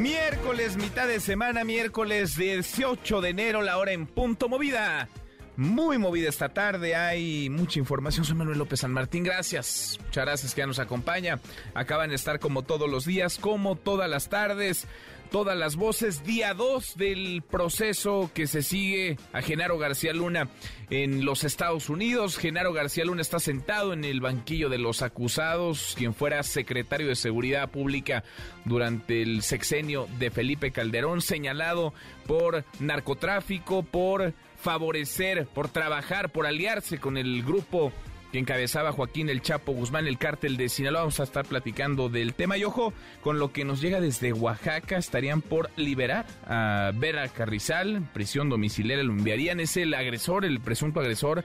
Miércoles, mitad de semana, miércoles 18 de enero, la hora en punto movida. Muy movida esta tarde, hay mucha información. Soy Manuel López San Martín, gracias. Muchas gracias que ya nos acompaña. Acaban de estar como todos los días, como todas las tardes todas las voces. Día 2 del proceso que se sigue a Genaro García Luna en los Estados Unidos. Genaro García Luna está sentado en el banquillo de los acusados, quien fuera secretario de Seguridad Pública durante el sexenio de Felipe Calderón, señalado por narcotráfico, por favorecer, por trabajar, por aliarse con el grupo que encabezaba Joaquín El Chapo Guzmán, el cártel de Sinaloa. Vamos a estar platicando del tema y ojo, con lo que nos llega desde Oaxaca, estarían por liberar a Vera Carrizal, prisión domiciliaria, lo enviarían, es el agresor, el presunto agresor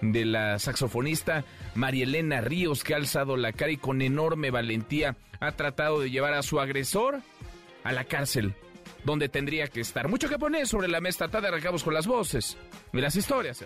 de la saxofonista Marielena Ríos, que ha alzado la cara y con enorme valentía ha tratado de llevar a su agresor a la cárcel donde tendría que estar. Mucho que poner sobre la mesa, tarde arrancamos con las voces y las historias.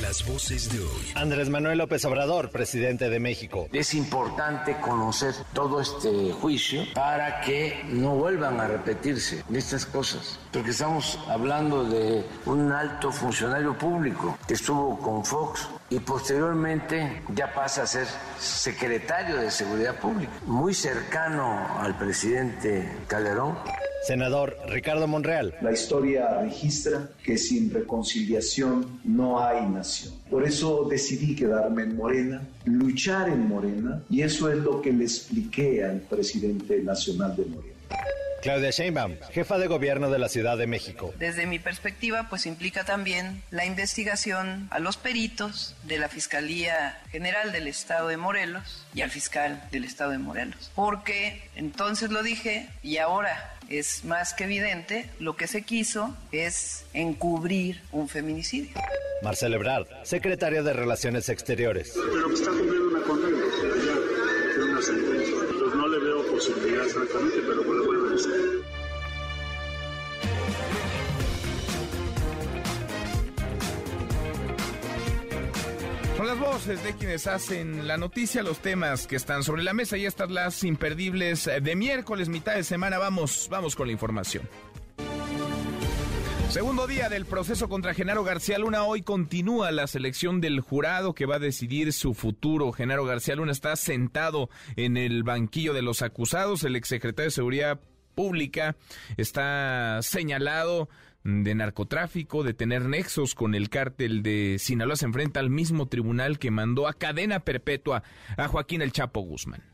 Las voces de hoy. Andrés Manuel López Obrador, presidente de México. Es importante conocer todo este juicio para que no vuelvan a repetirse estas cosas, porque estamos hablando de un alto funcionario público que estuvo con Fox y posteriormente ya pasa a ser secretario de Seguridad Pública, muy cercano al presidente Calderón. Senador Ricardo Monreal. La historia registra que sin reconciliación no hay nación. Por eso decidí quedarme en Morena, luchar en Morena, y eso es lo que le expliqué al presidente nacional de Morena. Claudia Sheinbaum, jefa de gobierno de la Ciudad de México. Desde mi perspectiva, pues implica también la investigación a los peritos de la Fiscalía General del Estado de Morelos y al fiscal del Estado de Morelos. Porque entonces lo dije y ahora es más que evidente, lo que se quiso es encubrir un feminicidio. Marcelo Ebrard, secretario de Relaciones Exteriores. Pero que está cumpliendo una condena, una sentencia. Veo posibilidad exactamente, pero bueno, vuelve a ser. Son las voces de quienes hacen la noticia, los temas que están sobre la mesa y estas las imperdibles de miércoles, mitad de semana. Vamos, vamos con la información. Segundo día del proceso contra Genaro García Luna. Hoy continúa la selección del jurado que va a decidir su futuro. Genaro García Luna está sentado en el banquillo de los acusados. El exsecretario de Seguridad Pública está señalado de narcotráfico, de tener nexos con el cártel de Sinaloa, se enfrenta al mismo tribunal que mandó a cadena perpetua a Joaquín El Chapo Guzmán.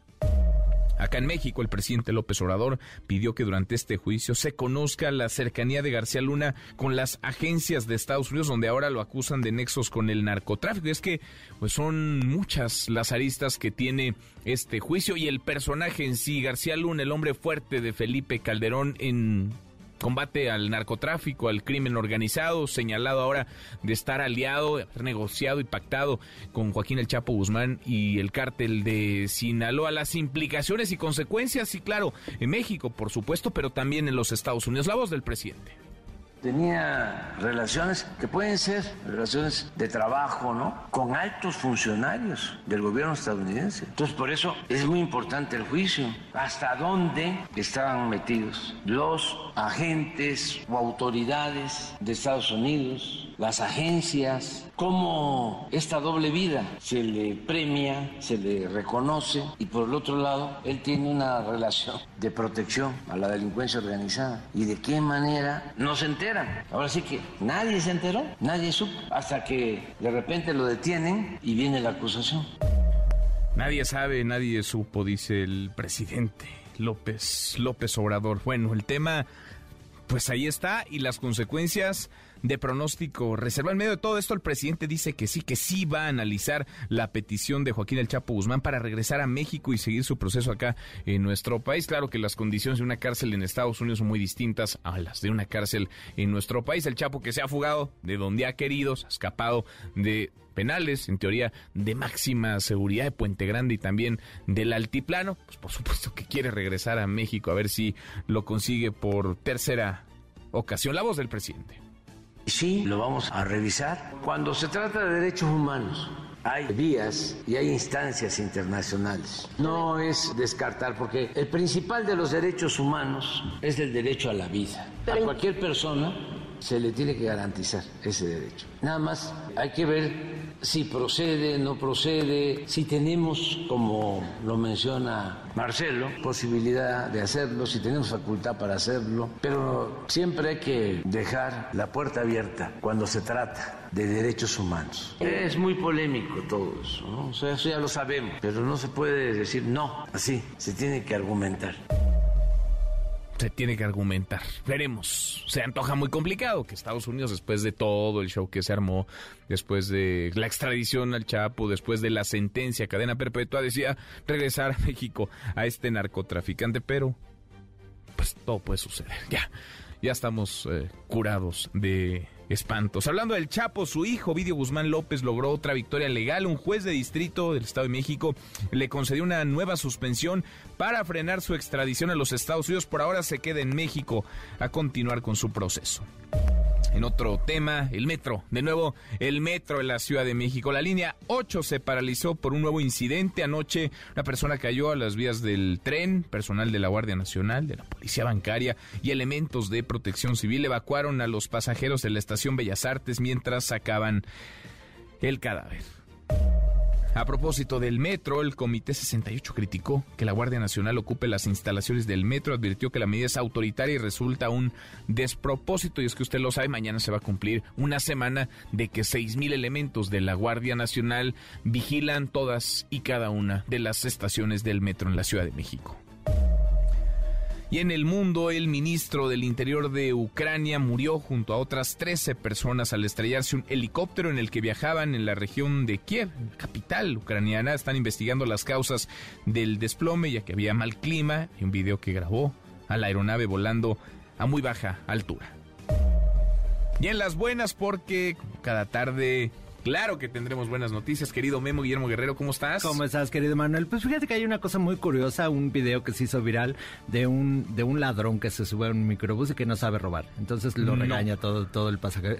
Acá en México, el presidente López Obrador pidió que durante este juicio se conozca la cercanía de García Luna con las agencias de Estados Unidos, donde ahora lo acusan de nexos con el narcotráfico. Es que pues son muchas las aristas que tiene este juicio y el personaje en sí, García Luna, el hombre fuerte de Felipe Calderón en combate al narcotráfico, al crimen organizado, señalado ahora de estar aliado, haber negociado y pactado con Joaquín El Chapo Guzmán y el cártel de Sinaloa. Las implicaciones y consecuencias, sí, claro, en México, por supuesto, pero también en los Estados Unidos. La voz del presidente tenía relaciones que pueden ser relaciones de trabajo, ¿no? Con altos funcionarios del gobierno estadounidense. Entonces, por eso es muy importante el juicio. ¿Hasta dónde estaban metidos los agentes o autoridades de Estados Unidos, las agencias? ¿Cómo esta doble vida se le premia, se le reconoce? Y por el otro lado, él tiene una relación de protección a la delincuencia organizada. ¿Y de qué manera no se entera? Ahora sí que nadie se enteró, nadie supo, hasta que de repente lo detienen y viene la acusación. Nadie sabe, nadie supo, dice el presidente López, López Obrador. Bueno, el tema, pues ahí está, y las consecuencias de pronóstico reservado. En medio de todo esto, el presidente dice que sí, que sí va a analizar la petición de Joaquín El Chapo Guzmán para regresar a México y seguir su proceso acá en nuestro país. Claro que las condiciones de una cárcel en Estados Unidos son muy distintas a las de una cárcel en nuestro país. El Chapo que se ha fugado de donde ha querido, se ha escapado de penales, en teoría de máxima seguridad de Puente Grande y también del altiplano, pues por supuesto que quiere regresar a México a ver si lo consigue por tercera ocasión. La voz del presidente. Sí, lo vamos a revisar. Cuando se trata de derechos humanos, hay vías y hay instancias internacionales. No es descartar, porque el principal de los derechos humanos es el derecho a la vida. A cualquier persona se le tiene que garantizar ese derecho. Nada más hay que ver si procede, no procede, si tenemos, como lo menciona Marcelo, posibilidad de hacerlo, si tenemos facultad para hacerlo, pero siempre hay que dejar la puerta abierta cuando se trata de derechos humanos. Es muy polémico todo eso, ¿no? Eso ya lo sabemos, pero no se puede decir no, así, se tiene que argumentar se tiene que argumentar. Veremos. Se antoja muy complicado que Estados Unidos, después de todo el show que se armó, después de la extradición al Chapo, después de la sentencia cadena perpetua, decía regresar a México a este narcotraficante, pero pues todo puede suceder. Ya, ya estamos eh, curados de espantos. Hablando del Chapo, su hijo, Vidio Guzmán López, logró otra victoria legal. Un juez de distrito del Estado de México le concedió una nueva suspensión para frenar su extradición a los Estados Unidos. Por ahora se queda en México a continuar con su proceso. En otro tema, el metro. De nuevo, el metro en la Ciudad de México. La línea 8 se paralizó por un nuevo incidente. Anoche una persona cayó a las vías del tren. Personal de la Guardia Nacional, de la Policía Bancaria y elementos de protección civil evacuaron a los pasajeros de la estación Bellas Artes mientras sacaban el cadáver. A propósito del metro, el Comité 68 criticó que la Guardia Nacional ocupe las instalaciones del metro, advirtió que la medida es autoritaria y resulta un despropósito. Y es que usted lo sabe, mañana se va a cumplir una semana de que 6.000 elementos de la Guardia Nacional vigilan todas y cada una de las estaciones del metro en la Ciudad de México. Y en el mundo, el ministro del Interior de Ucrania murió junto a otras 13 personas al estrellarse un helicóptero en el que viajaban en la región de Kiev, capital ucraniana. Están investigando las causas del desplome, ya que había mal clima. y un video que grabó a la aeronave volando a muy baja altura. Y en las buenas, porque cada tarde Claro que tendremos buenas noticias, querido Memo Guillermo Guerrero, ¿cómo estás? ¿Cómo estás, querido Manuel? Pues fíjate que hay una cosa muy curiosa, un video que se hizo viral de un de un ladrón que se sube a un microbús y que no sabe robar. Entonces lo regaña todo todo el pasajero.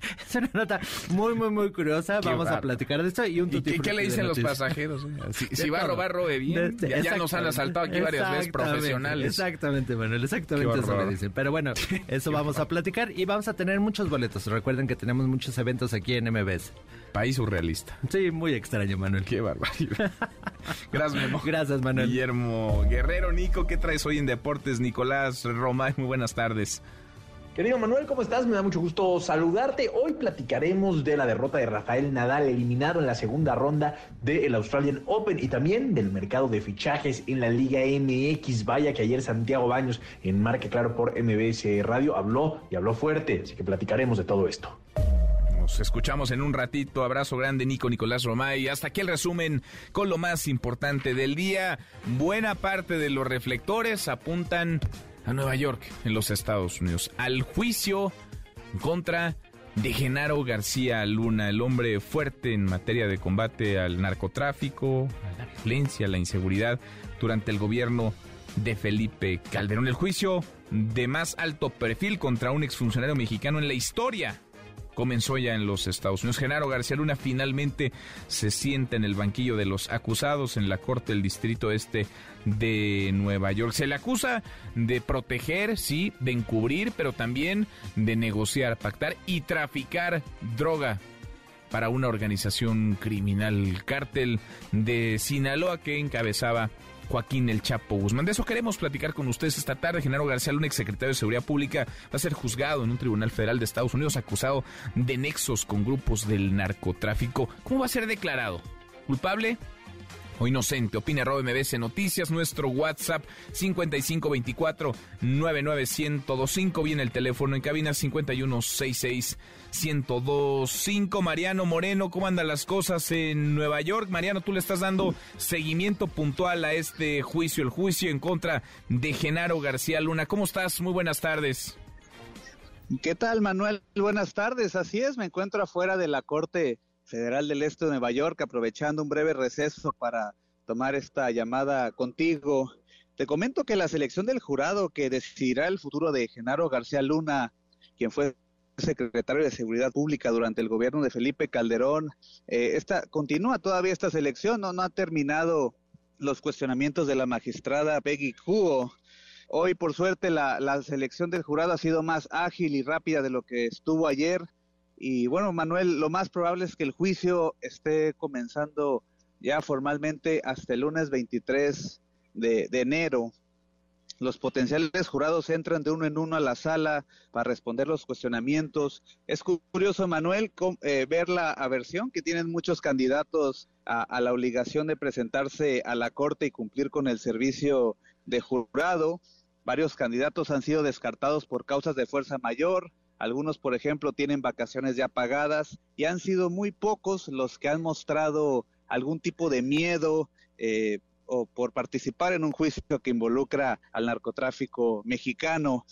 Es una nota muy, muy, muy curiosa. Vamos a platicar de esto y un ¿Y qué, le dicen los pasajeros? Si, va a robar, robe bien. ya, nos han asaltado aquí varias veces profesionales. Exactamente, Manuel, exactamente eso me dicen. Pero bueno, eso vamos a platicar y vamos a tener muchos boletos. Recuerden que tenemos muchos eventos aquí en MBS. País surrealista. Sí, muy extraño, Manuel. Qué barbaridad. Gracias, Memo. Gracias, Manuel. Guillermo Guerrero, Nico, ¿qué traes hoy en Deportes? Nicolás Romay, muy buenas tardes. Querido Manuel, ¿cómo estás? Me da mucho gusto saludarte. Hoy platicaremos de la derrota de Rafael Nadal, eliminado en la segunda ronda del Australian Open y también del mercado de fichajes en la Liga MX. Vaya que ayer Santiago Baños, en Marque Claro por MBS Radio, habló y habló fuerte. Así que platicaremos de todo esto. Nos escuchamos en un ratito. Abrazo grande, Nico Nicolás Romay. Hasta aquí el resumen con lo más importante del día. Buena parte de los reflectores apuntan a Nueva York, en los Estados Unidos, al juicio contra de Genaro García Luna, el hombre fuerte en materia de combate al narcotráfico, a la violencia, a la inseguridad durante el gobierno de Felipe Calderón. El juicio de más alto perfil contra un exfuncionario mexicano en la historia comenzó ya en los Estados Unidos. Genaro García Luna finalmente se sienta en el banquillo de los acusados en la Corte del Distrito Este de Nueva York. Se le acusa de proteger, sí, de encubrir, pero también de negociar, pactar y traficar droga para una organización criminal, cártel de Sinaloa que encabezaba Joaquín El Chapo Guzmán. De eso queremos platicar con ustedes esta tarde. Genaro García un exsecretario de Seguridad Pública, va a ser juzgado en un tribunal federal de Estados Unidos acusado de nexos con grupos del narcotráfico. ¿Cómo va a ser declarado? ¿Culpable? O inocente. Opina arroba MBS Noticias, nuestro WhatsApp 5524-99125. Viene el teléfono en cabina 5166-1025. Mariano Moreno, ¿cómo andan las cosas en Nueva York? Mariano, tú le estás dando seguimiento puntual a este juicio, el juicio en contra de Genaro García Luna. ¿Cómo estás? Muy buenas tardes. ¿Qué tal, Manuel? Buenas tardes. Así es, me encuentro afuera de la Corte Federal del Este de Nueva York, aprovechando un breve receso para tomar esta llamada contigo. Te comento que la selección del jurado que decidirá el futuro de Genaro García Luna, quien fue secretario de Seguridad Pública durante el gobierno de Felipe Calderón, eh, esta, continúa todavía esta selección, no, no ha terminado los cuestionamientos de la magistrada Peggy Kuo. Hoy, por suerte, la, la selección del jurado ha sido más ágil y rápida de lo que estuvo ayer. Y bueno, Manuel, lo más probable es que el juicio esté comenzando ya formalmente hasta el lunes 23 de, enero. Los potenciales jurados entran de uno en uno a la sala para responder los cuestionamientos. Es curioso, Manuel, eh, ver la aversión que tienen muchos candidatos a, a, la obligación de presentarse a la corte y cumplir con el servicio de jurado. Varios candidatos han sido descartados por causas de fuerza mayor, algunos, por ejemplo, tienen vacaciones ya pagadas y han sido muy pocos los que han mostrado algún tipo de miedo eh, o por participar en un juicio que involucra al narcotráfico mexicano.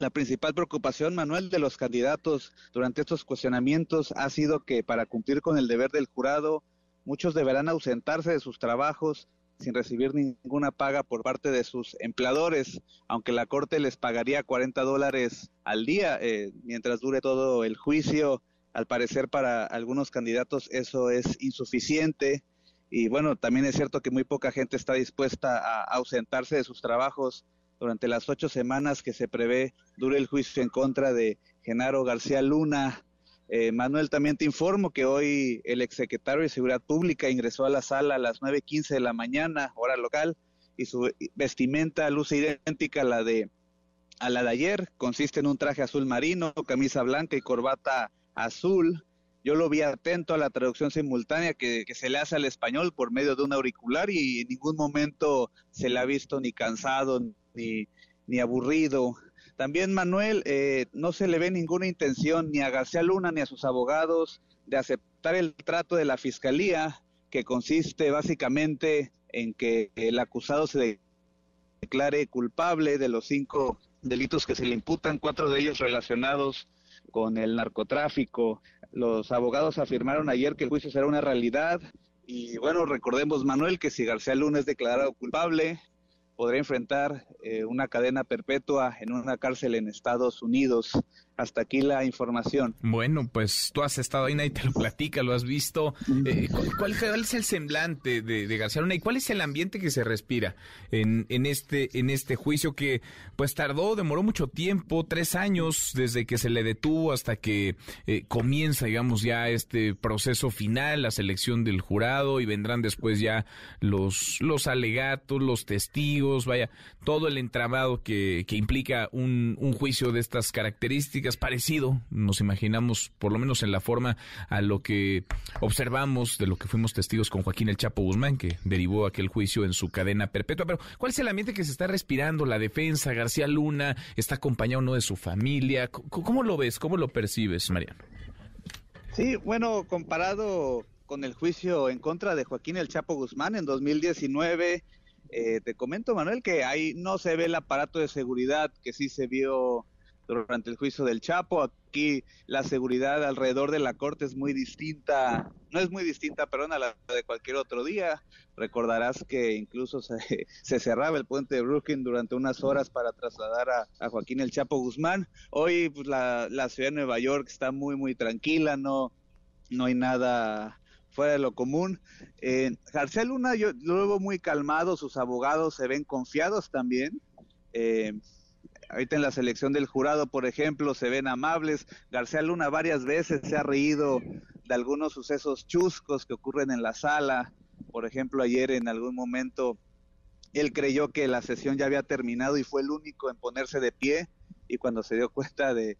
La principal preocupación, Manuel, de los candidatos durante estos cuestionamientos ha sido que para cumplir con el deber del jurado, muchos deberán ausentarse de sus trabajos sin recibir ninguna paga por parte de sus empleadores, aunque la Corte les pagaría 40 dólares al día eh, mientras dure todo el juicio. Al parecer para algunos candidatos eso es insuficiente y bueno, también es cierto que muy poca gente está dispuesta a ausentarse de sus trabajos durante las ocho semanas que se prevé dure el juicio en contra de Genaro García Luna, eh, Manuel, también te informo que hoy el exsecretario de Seguridad Pública ingresó a la sala a las 9.15 de la mañana, hora local, y su vestimenta luce idéntica a la de a la de ayer, consiste en un traje azul marino, camisa blanca y corbata azul. Yo lo vi atento a la traducción simultánea que, que, se le hace al español por medio de un auricular y en ningún momento se le ha visto ni cansado ni, ni aburrido. También Manuel, eh, no se le ve ninguna intención ni a García Luna ni a sus abogados de aceptar el trato de la fiscalía, que consiste básicamente en que el acusado se declare culpable de los cinco delitos que se le imputan, cuatro de ellos relacionados con el narcotráfico. Los abogados afirmaron ayer que el juicio será una realidad y bueno, recordemos Manuel que si García Luna es declarado culpable, podrá enfrentar eh, una cadena perpetua en una cárcel en Estados Unidos. Hasta aquí la información. Bueno, pues tú has estado ahí, nadie te lo platica, lo has visto. Eh, ¿cuál, es el semblante de, García Luna y cuál es el ambiente que se respira en, en, este, en este juicio que pues tardó, demoró mucho tiempo, tres años desde que se le detuvo hasta que eh, comienza, digamos, ya este proceso final, la selección del jurado y vendrán después ya los, los alegatos, los testigos, vaya, todo el entramado que, que implica un, un juicio de estas características parecido, nos imaginamos, por lo menos en la forma, a lo que observamos de lo que fuimos testigos con Joaquín El Chapo Guzmán, que derivó aquel juicio en su cadena perpetua. Pero, ¿cuál es el ambiente que se está respirando? La defensa, García Luna, está acompañado no de su familia. ¿Cómo, lo ves? ¿Cómo lo percibes, Mariano? Sí, bueno, comparado con el juicio en contra de Joaquín El Chapo Guzmán en 2019, eh, te comento, Manuel, que ahí no se ve el aparato de seguridad que sí se vio durante el juicio del Chapo. Aquí la seguridad alrededor de la corte es muy distinta, no es muy distinta, perdón, a la de cualquier otro día. Recordarás que incluso se, cerraba el puente de Brooklyn durante unas horas para trasladar a, Joaquín el Chapo Guzmán. Hoy pues, la, ciudad de Nueva York está muy, muy tranquila, no, no hay nada fuera de lo común. García Luna yo lo veo muy calmado, sus abogados se ven confiados también. Eh, ahorita en la selección del jurado, por ejemplo, se ven amables. García Luna varias veces se ha reído de algunos sucesos chuscos que ocurren en la sala. Por ejemplo, ayer en algún momento él creyó que la sesión ya había terminado y fue el único en ponerse de pie y cuando se dio cuenta de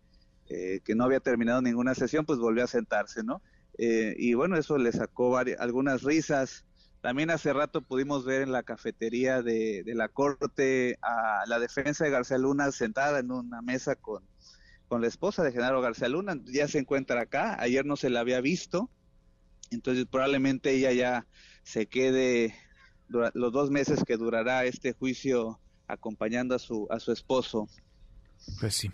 eh, que no había terminado ninguna sesión, pues volvió a sentarse, ¿no? Eh, y bueno, eso le sacó algunas risas También hace rato pudimos ver en la cafetería de, la corte a la defensa de García Luna sentada en una mesa con, con la esposa de Genaro García Luna. Ya se encuentra acá. Ayer no se la había visto. Entonces probablemente ella ya se quede los dos meses que durará este juicio acompañando a su, a su esposo. Pues sí,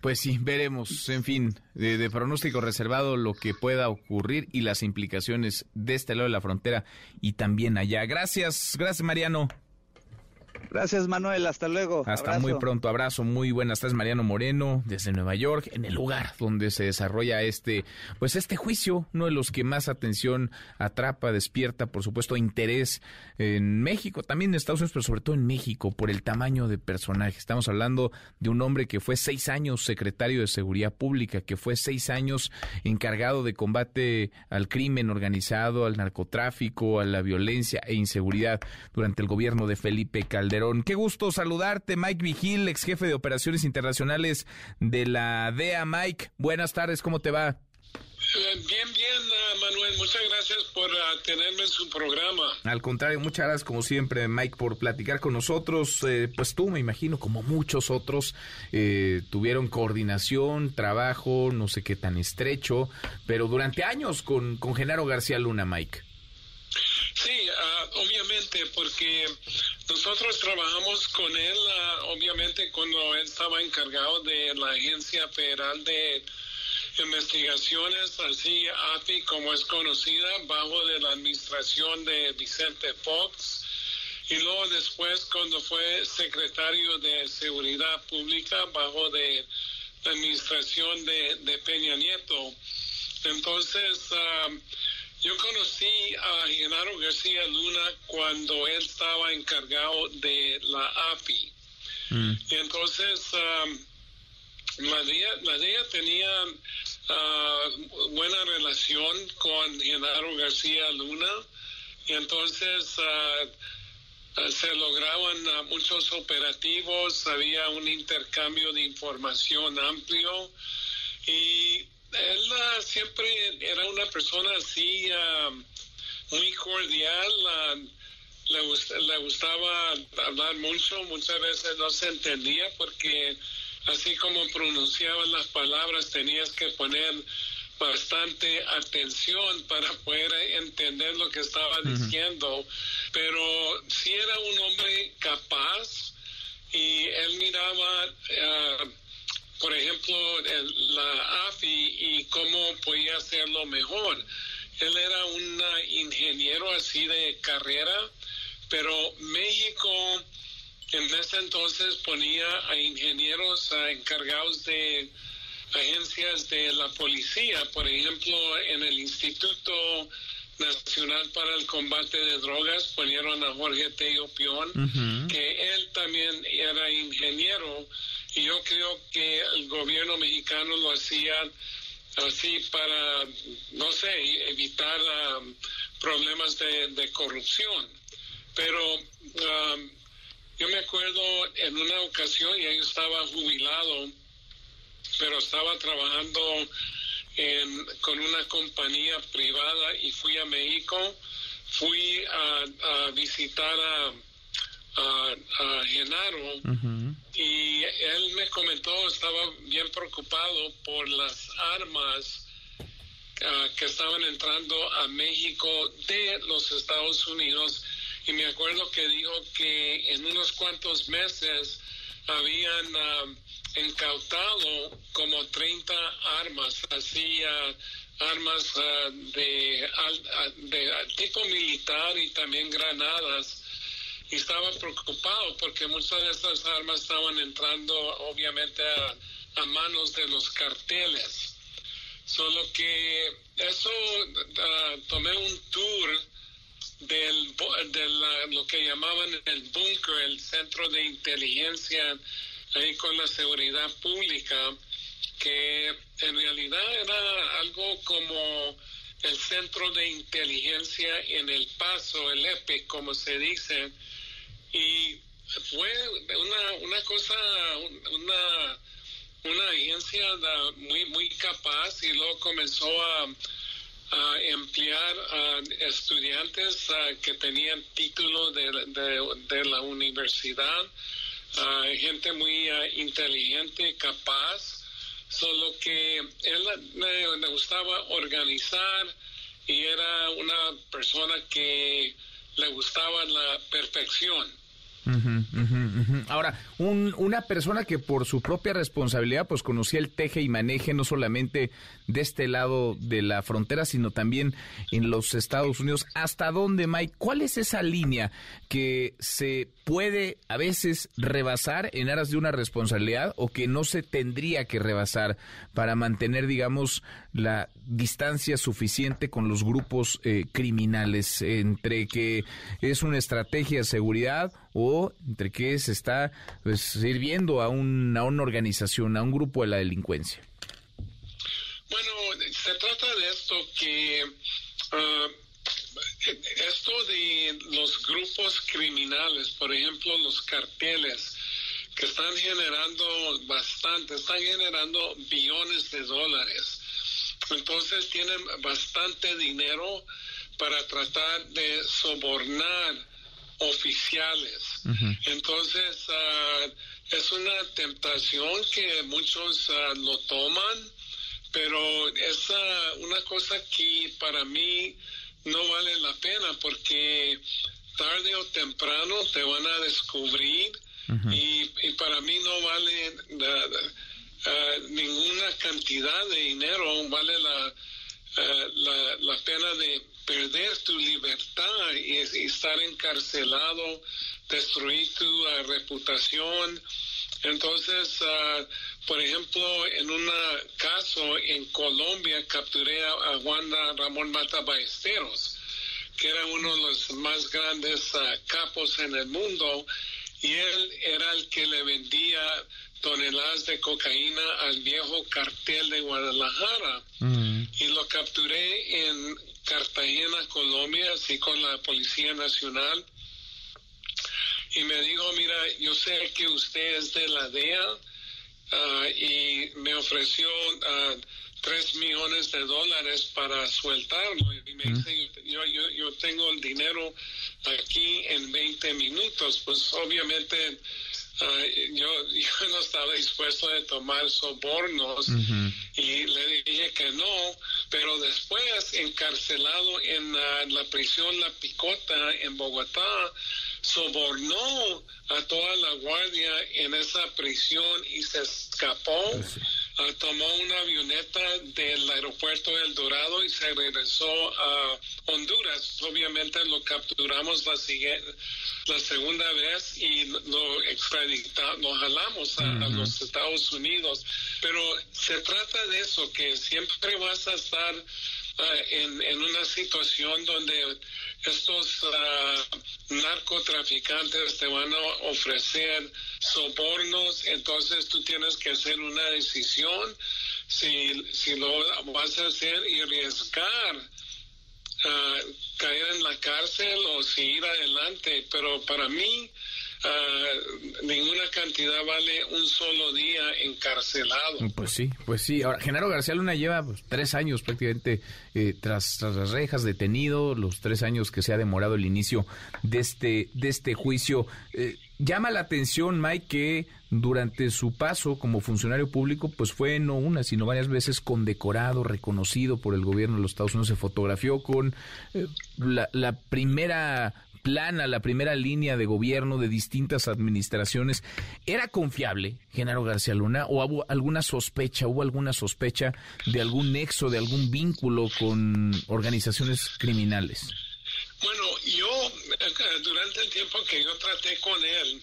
pues sí, veremos, en fin, de, pronóstico reservado lo que pueda ocurrir y las implicaciones de este lado de la frontera y también allá. Gracias, gracias Mariano. Gracias, Manuel. Hasta luego. Hasta muy pronto. Abrazo. Muy buenas tardes, Mariano Moreno, desde Nueva York, en el lugar donde se desarrolla este, pues este juicio, uno de los que más atención atrapa, despierta, por supuesto, interés en México, también en Estados Unidos, pero sobre todo en México, por el tamaño de personaje. Estamos hablando de un hombre que fue seis años secretario de Seguridad Pública, que fue seis años encargado de combate al crimen organizado, al narcotráfico, a la violencia e inseguridad durante el gobierno de Felipe Calderón Qué gusto saludarte, Mike Vigil, ex jefe de operaciones internacionales de la DEA. Mike, buenas tardes, ¿cómo te va? Bien, bien, ah, Manuel. Muchas gracias por ah, tenerme en su programa. Al contrario, muchas gracias como siempre, Mike, por platicar con nosotros. Eh, pues tú, me imagino, como muchos otros, eh, tuvieron coordinación, trabajo, no sé qué tan estrecho, pero durante años con, con Genaro García Luna, Mike. Sí, ah, obviamente, porque nosotros trabajamos con él, ah, obviamente, cuando él estaba encargado de la Agencia Federal de Investigaciones, así AFI como es conocida, bajo de la administración de Vicente Fox. Y luego después, cuando fue secretario de Seguridad Pública, bajo de la administración de, de Peña Nieto. Entonces, ah, yo conocí a Genaro García Luna cuando él estaba encargado de la API. Mm. Y entonces um, DEA, tenía uh, buena relación con Genaro García Luna. Y entonces uh, uh, se lograban muchos operativos, había un intercambio de información amplio. Y él ah, siempre era una persona así ah, muy cordial, ah, le, le, gustaba hablar mucho, muchas veces no se entendía porque así como pronunciaban las palabras tenías que poner bastante atención para poder entender lo que estaba diciendo, pero sí era un hombre capaz y él miraba por ejemplo, la AFI y cómo podía hacerlo mejor. Él era un ingeniero así de carrera, pero México en ese entonces ponía a ingenieros encargados de agencias de la policía, por ejemplo, en el Instituto Nacional para el Combate de Drogas ponieron a Jorge Tello Pion, que él también era ingeniero y yo creo que el gobierno mexicano lo hacía así para, no sé, evitar um, problemas de, corrupción. Pero um, yo me acuerdo en una ocasión, y yo estaba jubilado, pero estaba trabajando con una compañía privada y fui a México, fui a, visitar a, a, Genaro. Y él me comentó, estaba bien preocupado por las armas ah, que estaban entrando a México de los Estados Unidos. Y me acuerdo que dijo que en unos cuantos meses habían ah, incautado como 30 armas, así ah, armas de, de tipo militar y también granadas y estaba preocupado porque muchas de estas armas estaban entrando obviamente a, manos de los carteles. Solo que eso ah, tomé un tour del, de lo que llamaban el búnker, el centro de inteligencia ahí con la seguridad pública, que en realidad era algo como el centro de inteligencia en El Paso, el EPIC, como se dice, y fue una, una cosa, una, una agencia muy, muy capaz y luego comenzó a, a emplear a estudiantes que tenían título de, de, la universidad, gente muy inteligente, capaz, solo que él le gustaba organizar y era una persona que le gustaba la perfección. Ahora, una persona que por su propia responsabilidad pues conocía el teje y maneje no solamente de este lado de la frontera, sino también en los Estados Unidos. ¿Hasta dónde, Mike? ¿Cuál es esa línea que se puede a veces rebasar en aras de una responsabilidad o que no se tendría que rebasar para mantener, digamos, la distancia suficiente con los grupos eh, criminales entre que es una estrategia de seguridad o entre que se está pues, sirviendo a, un, a una organización, a un grupo de la delincuencia? Bueno, se trata de esto que ah, esto de los grupos criminales, por ejemplo, los carteles, que están generando bastante, están generando billones de dólares. Entonces tienen bastante dinero para tratar de sobornar oficiales. Entonces ah, es una tentación que muchos ah, lo toman, pero es una cosa que para mí no vale la pena porque tarde o temprano te van a descubrir y, para mí no vale ninguna cantidad de dinero, vale la, la, la, pena de perder tu libertad y, estar encarcelado, destruir tu reputación. Entonces, por ejemplo, en un caso en Colombia capturé a, Juan Ramón Mata Ballesteros, que era uno de los más grandes ah, capos en el mundo, y él era el que le vendía toneladas de cocaína al viejo cartel de Guadalajara. Mm. Y lo capturé en Cartagena, Colombia, así con la Policía Nacional. Y me dijo, mira, yo sé que usted es de la DEA Ah, y me ofreció uh, tres millones de dólares para sueltarlo. Y me dice, yo, yo, yo, tengo el dinero aquí en 20 minutos. Pues obviamente ah, yo, yo, no estaba dispuesto a tomar sobornos y le dije que no, pero después encarcelado en la prisión La Picota en Bogotá, sobornó a toda la guardia en esa prisión y se escapó. Pues ah, tomó una avioneta del aeropuerto del Dorado y se regresó a Honduras. Obviamente lo capturamos la, la segunda vez y lo extraditamos, lo jalamos a, los Estados Unidos. Pero se trata de eso, que siempre vas a estar ah, en, en una situación donde estos uh, narcotraficantes te van a ofrecer sobornos, entonces tú tienes que hacer una decisión si, si lo vas a hacer y arriesgar uh, caer en la cárcel o si ir adelante. Pero para mí, uh, ninguna cantidad vale un solo día encarcelado. Pues sí, pues sí. Ahora, Genaro García Luna lleva pues, tres años prácticamente eh, tras, las rejas, detenido, los tres años que se ha demorado el inicio de este, de este juicio. Eh, llama la atención, Mike, que durante su paso como funcionario público, pues fue no una, sino varias veces condecorado, reconocido por el gobierno de los Estados Unidos. Se fotografió con eh, la, la primera plana, la primera línea de gobierno de distintas administraciones, ¿era confiable Genaro García Luna o hubo alguna sospecha, hubo alguna sospecha de algún nexo, de algún vínculo con organizaciones criminales? Bueno, yo eh, durante el tiempo que yo traté con él,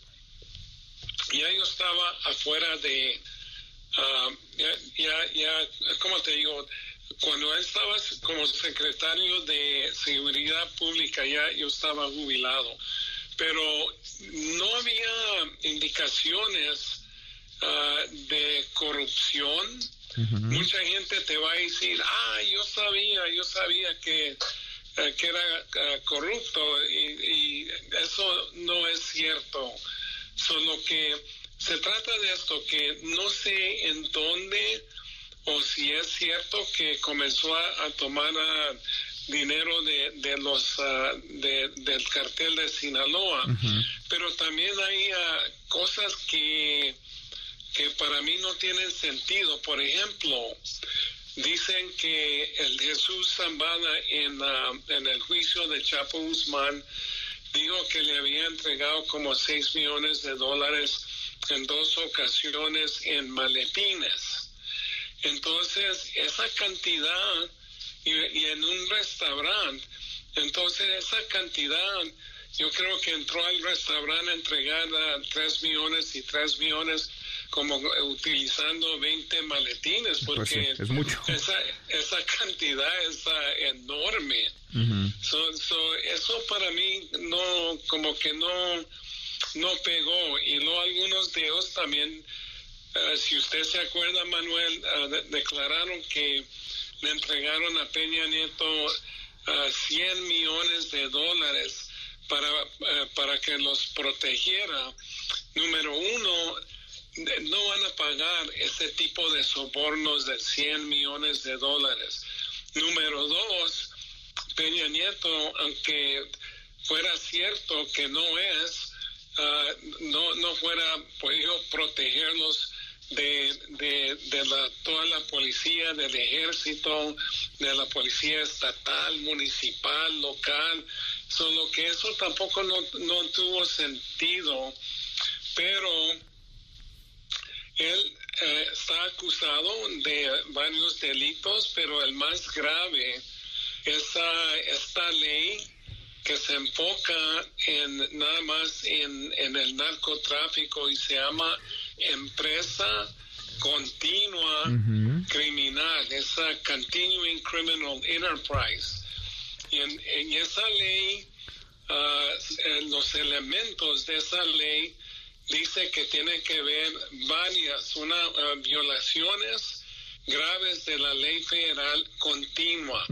ya yo estaba afuera de, ah, ya, ya, ya, ¿cómo te digo? Cuando estaba como secretario de Seguridad Pública, ya yo estaba jubilado, pero no había indicaciones ah, de corrupción. Mucha gente te va a decir, ah, yo sabía, yo sabía que, eh, que era ah, corrupto y, eso no es cierto. Solo que se trata de esto, que no sé en dónde o si es cierto que comenzó a, tomar ah, dinero de, de los ah, del cartel de Sinaloa, pero también hay cosas que que para mí no tienen sentido. Por ejemplo, dicen que el Jesús Zambada en, en el juicio de Chapo Guzmán dijo que le había entregado como 6 millones de dólares en dos ocasiones en maletines. Entonces, esa cantidad, y, y en un restaurante, entonces esa cantidad, yo creo que entró al restaurante a entregar 3 millones y 3 millones como utilizando 20 maletines, pues porque es mucho. Esa, esa cantidad es enorme. eso para mí no, como que no, no pegó. Y luego algunos de ellos también, eh, si usted se acuerda, Manuel, eh, declararon que le entregaron a Peña Nieto 100 eh, millones de dólares para, para que los protegiera. Número uno, no van a pagar ese tipo de sobornos de 100 millones de dólares. Número dos, Peña Nieto, aunque fuera cierto que no es, no, no fuera podido protegerlos de, de, de la, toda la policía, del ejército, de la policía estatal, municipal, local. Solo que eso tampoco no, no tuvo sentido, pero él eh, está acusado de varios delitos, pero el más grave es esta ley que se enfoca en nada más en, el narcotráfico y se llama empresa continua criminal, esa continuing criminal enterprise. Y en, esa ley, ah, los elementos de esa ley dice que tiene que ver varias, una uh, violaciones graves de la ley federal continua.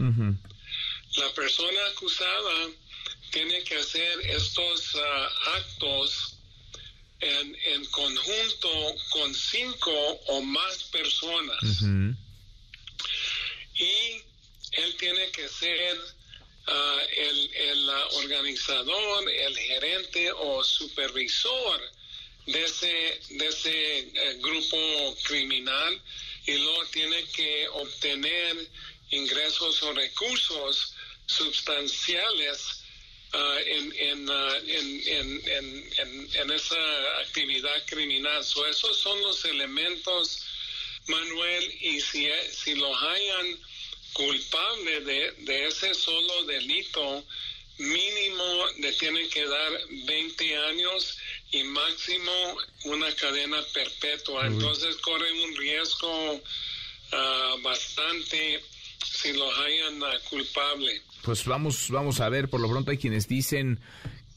La persona acusada tiene que hacer estos uh, actos en, en, conjunto con cinco o más personas. Y él tiene que ser uh, el, el organizador, el gerente o supervisor de ese, de ese eh, grupo criminal y luego tiene que obtener ingresos o recursos sustanciales ah, en, ah, en, en, en, esa actividad criminal. So, esos son los elementos, Manuel, y si, si los hayan culpable de, de ese solo delito, mínimo le tienen que dar 20 años y máximo una cadena perpetua. Entonces corren un riesgo ah, bastante si los hayan uh, culpable. Pues vamos, vamos a ver, por lo pronto hay quienes dicen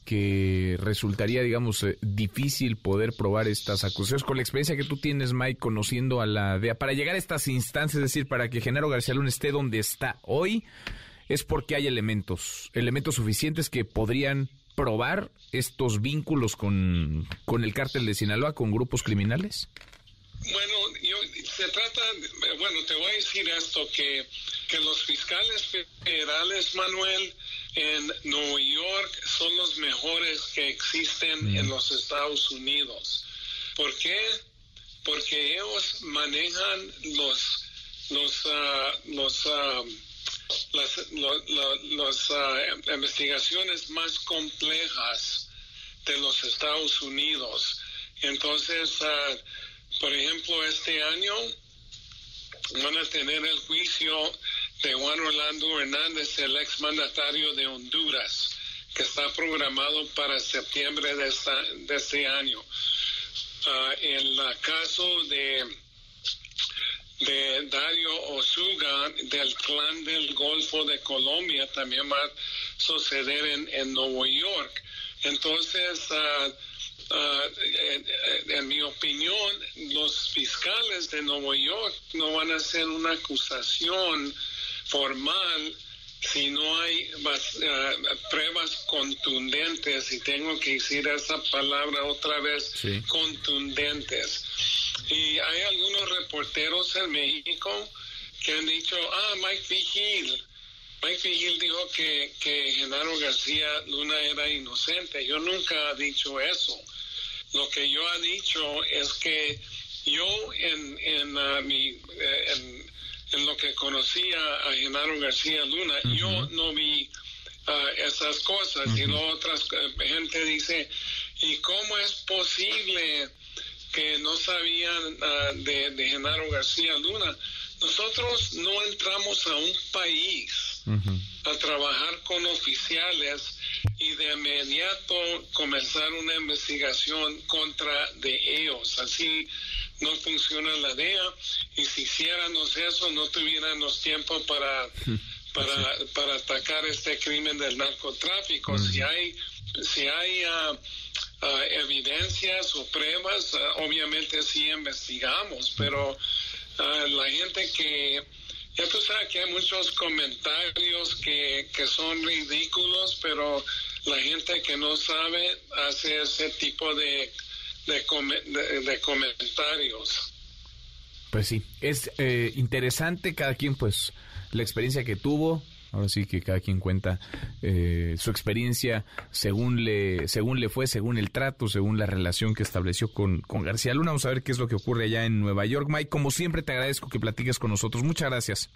que resultaría, digamos, eh, difícil poder probar estas acusaciones. Con la experiencia que tú tienes, Mike, conociendo a la DEA, para llegar a estas instancias, es decir, para que Genaro García Luna esté donde está hoy, es porque hay elementos, elementos suficientes que podrían probar estos vínculos con, con el cártel de Sinaloa, con grupos criminales? Bueno, yo, se trata, bueno, te voy a decir esto, que, que los fiscales federales, Manuel, en Nueva York son los mejores que existen mm. en los Estados Unidos. ¿Por qué? Porque ellos manejan los, los, uh, los uh, las ah, investigaciones más complejas de los Estados Unidos. Entonces, por ejemplo, este año van a tener el juicio de Juan Orlando Hernández, el exmandatario de Honduras, que está programado para septiembre de, de este año. Ah, en el caso de de Dario Osuga del clan del Golfo de Colombia también va a suceder en, en Nueva York. Entonces, ah, ah, en, mi opinión, los fiscales de Nueva York no van a hacer una acusación formal si no hay ah, pruebas contundentes, y tengo que decir esa palabra otra vez, contundentes. Y hay algunos reporteros en México que han dicho, ah, Mike Vigil. Mike Vigil dijo que, que Genaro García Luna era inocente. Yo nunca he dicho eso. Lo que yo he dicho es que yo en, en, uh, mi, eh, en, en, lo que conocía a Genaro García Luna, yo no vi uh, esas cosas. Y lo otras eh, gente dice, ¿y cómo es posible que no sabían uh, de, de Genaro García Luna? Nosotros no entramos a un país a trabajar con oficiales y de inmediato comenzar una investigación contra de ellos. Así no funciona la DEA y si hiciéramos eso no tuviéramos tiempo para, para, para atacar este crimen del narcotráfico. Si hay, si hay uh, uh, evidencias o pruebas, uh, obviamente sí investigamos, pero la gente que ya tú sabes que hay muchos comentarios que, que son ridículos, pero la gente que no sabe hace ese tipo de, de, de, comentarios. Pues sí, es eh, interesante cada quien pues la experiencia que tuvo, Ahora sí que cada quien cuenta eh, su experiencia según le, según le fue, según el trato, según la relación que estableció con, con García Luna. Vamos a ver qué es lo que ocurre allá en Nueva York. Mike, como siempre te agradezco que platiques con nosotros. Muchas gracias.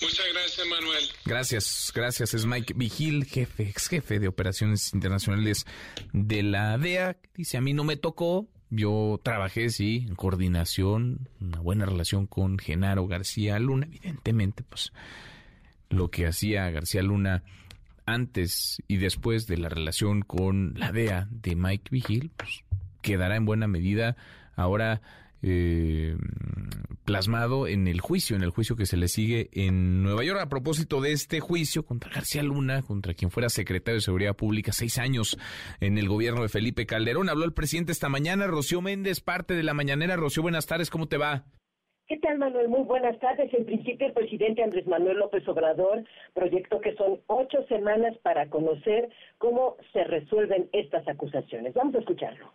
Muchas gracias, Manuel. Gracias, gracias. Es Mike Vigil, jefe, ex jefe de operaciones internacionales de la DEA. Dice, a mí no me tocó. Yo trabajé, sí, en coordinación, una buena relación con Genaro García Luna. Evidentemente, pues lo que hacía García Luna antes y después de la relación con la DEA de Mike Vigil, pues, quedará en buena medida ahora eh, plasmado en el juicio, en el juicio que se le sigue en Nueva York. A propósito de este juicio contra García Luna, contra quien fuera secretario de Seguridad Pública, seis años en el gobierno de Felipe Calderón, habló el presidente esta mañana, Rocío Méndez, parte de la mañanera. Rocío, buenas tardes, ¿cómo te va? ¿Qué tal, Manuel? Muy buenas tardes. En principio, el presidente Andrés Manuel López Obrador proyectó que son ocho semanas para conocer cómo se resuelven estas acusaciones. Vamos a escucharlo.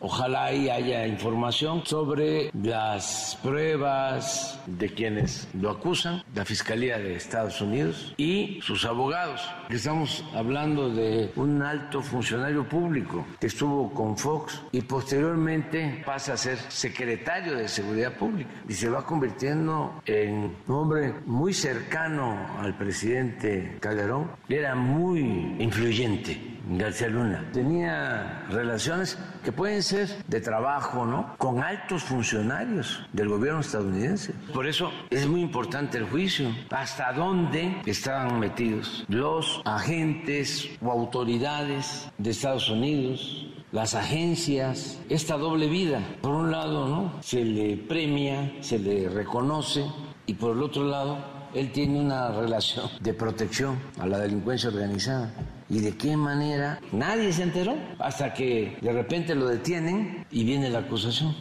Ojalá ahí haya información sobre las pruebas de quienes lo acusan, la Fiscalía de Estados Unidos y sus abogados. Estamos hablando de un alto funcionario público que estuvo con Fox y posteriormente pasa a ser secretario de Seguridad Pública y se va convirtiendo en un hombre muy cercano al presidente Calderón. Era muy influyente García Luna. Tenía relaciones que pueden ser de trabajo, ¿no? Con altos funcionarios del gobierno estadounidense. Por eso es muy importante el juicio. ¿Hasta dónde estaban metidos los agentes o autoridades de Estados Unidos? las agencias, esta doble vida. Por un lado, ¿no? Se le premia, se le reconoce y por el otro lado, él tiene una relación de protección a la delincuencia organizada. ¿Y de qué manera? Nadie se enteró hasta que de repente lo detienen y viene la acusación.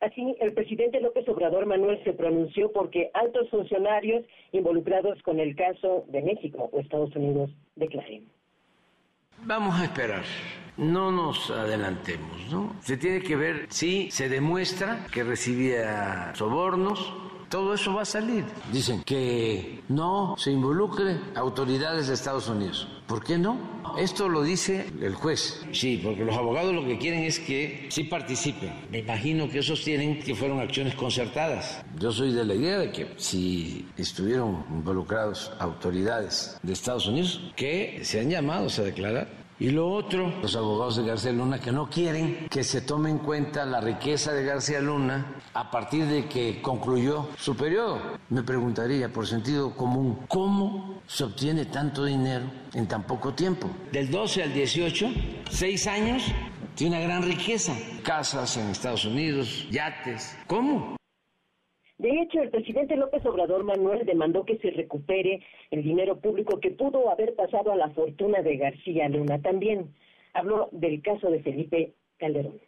Así, el presidente López Obrador Manuel se pronunció porque altos funcionarios involucrados con el caso de México o Estados Unidos declaren. Vamos a esperar. No nos adelantemos, ¿no? Se tiene que ver si se demuestra que recibía sobornos, todo eso va a salir. Dicen que no se involucre autoridades de Estados Unidos. ¿Por qué no? Esto lo dice el juez. Sí, porque los abogados lo que quieren es que sí participen. Me imagino que esos tienen que fueron acciones concertadas. Yo soy de la idea de que si estuvieron involucrados autoridades de Estados Unidos, que sean llamados a declarar y lo otro, los abogados de García Luna que no quieren que se tome en cuenta la riqueza de García Luna a partir de que concluyó su periodo. Me preguntaría, por sentido común, ¿cómo se obtiene tanto dinero en tan poco tiempo? Del 12 al 18, seis años, tiene una gran riqueza. Casas en Estados Unidos, yates. ¿Cómo? De hecho, el presidente López Obrador Manuel demandó que se recupere el dinero público que pudo haber pasado a la fortuna de García Luna. También habló del caso de Felipe Calderón.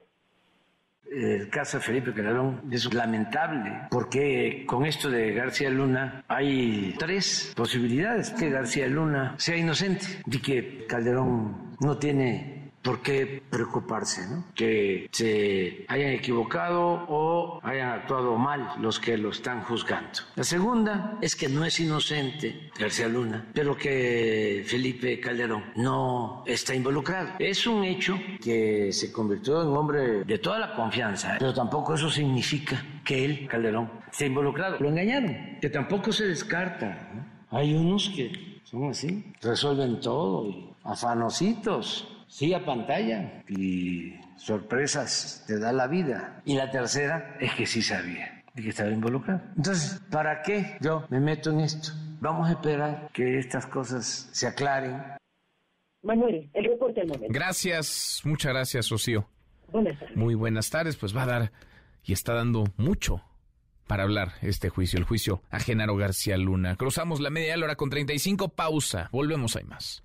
El caso de Felipe Calderón es lamentable porque con esto de García Luna hay tres posibilidades. Que García Luna sea inocente y que Calderón no tiene por qué preocuparse, ¿no? Que se hayan equivocado o hayan actuado mal los que lo están juzgando. La segunda es que no es inocente García Luna, pero que Felipe Calderón no está involucrado. Es un hecho que se convirtió en hombre de toda la confianza, pero tampoco eso significa que él, Calderón, esté involucrado. Lo engañaron, que tampoco se descarta. Hay unos que son así, resuelven todo, y afanositos sí a pantalla y sorpresas te da la vida. Y la tercera es que sí sabía de que estaba involucrado. Entonces, ¿para qué yo me meto en esto? Vamos a esperar que estas cosas se aclaren. Manuel, el reporte al momento. Gracias, muchas gracias, Rocío. Buenas tardes. Muy buenas tardes, pues va a dar y está dando mucho para hablar este juicio, el juicio a Genaro García Luna. Cruzamos la media hora con 35, pausa, volvemos, hay más.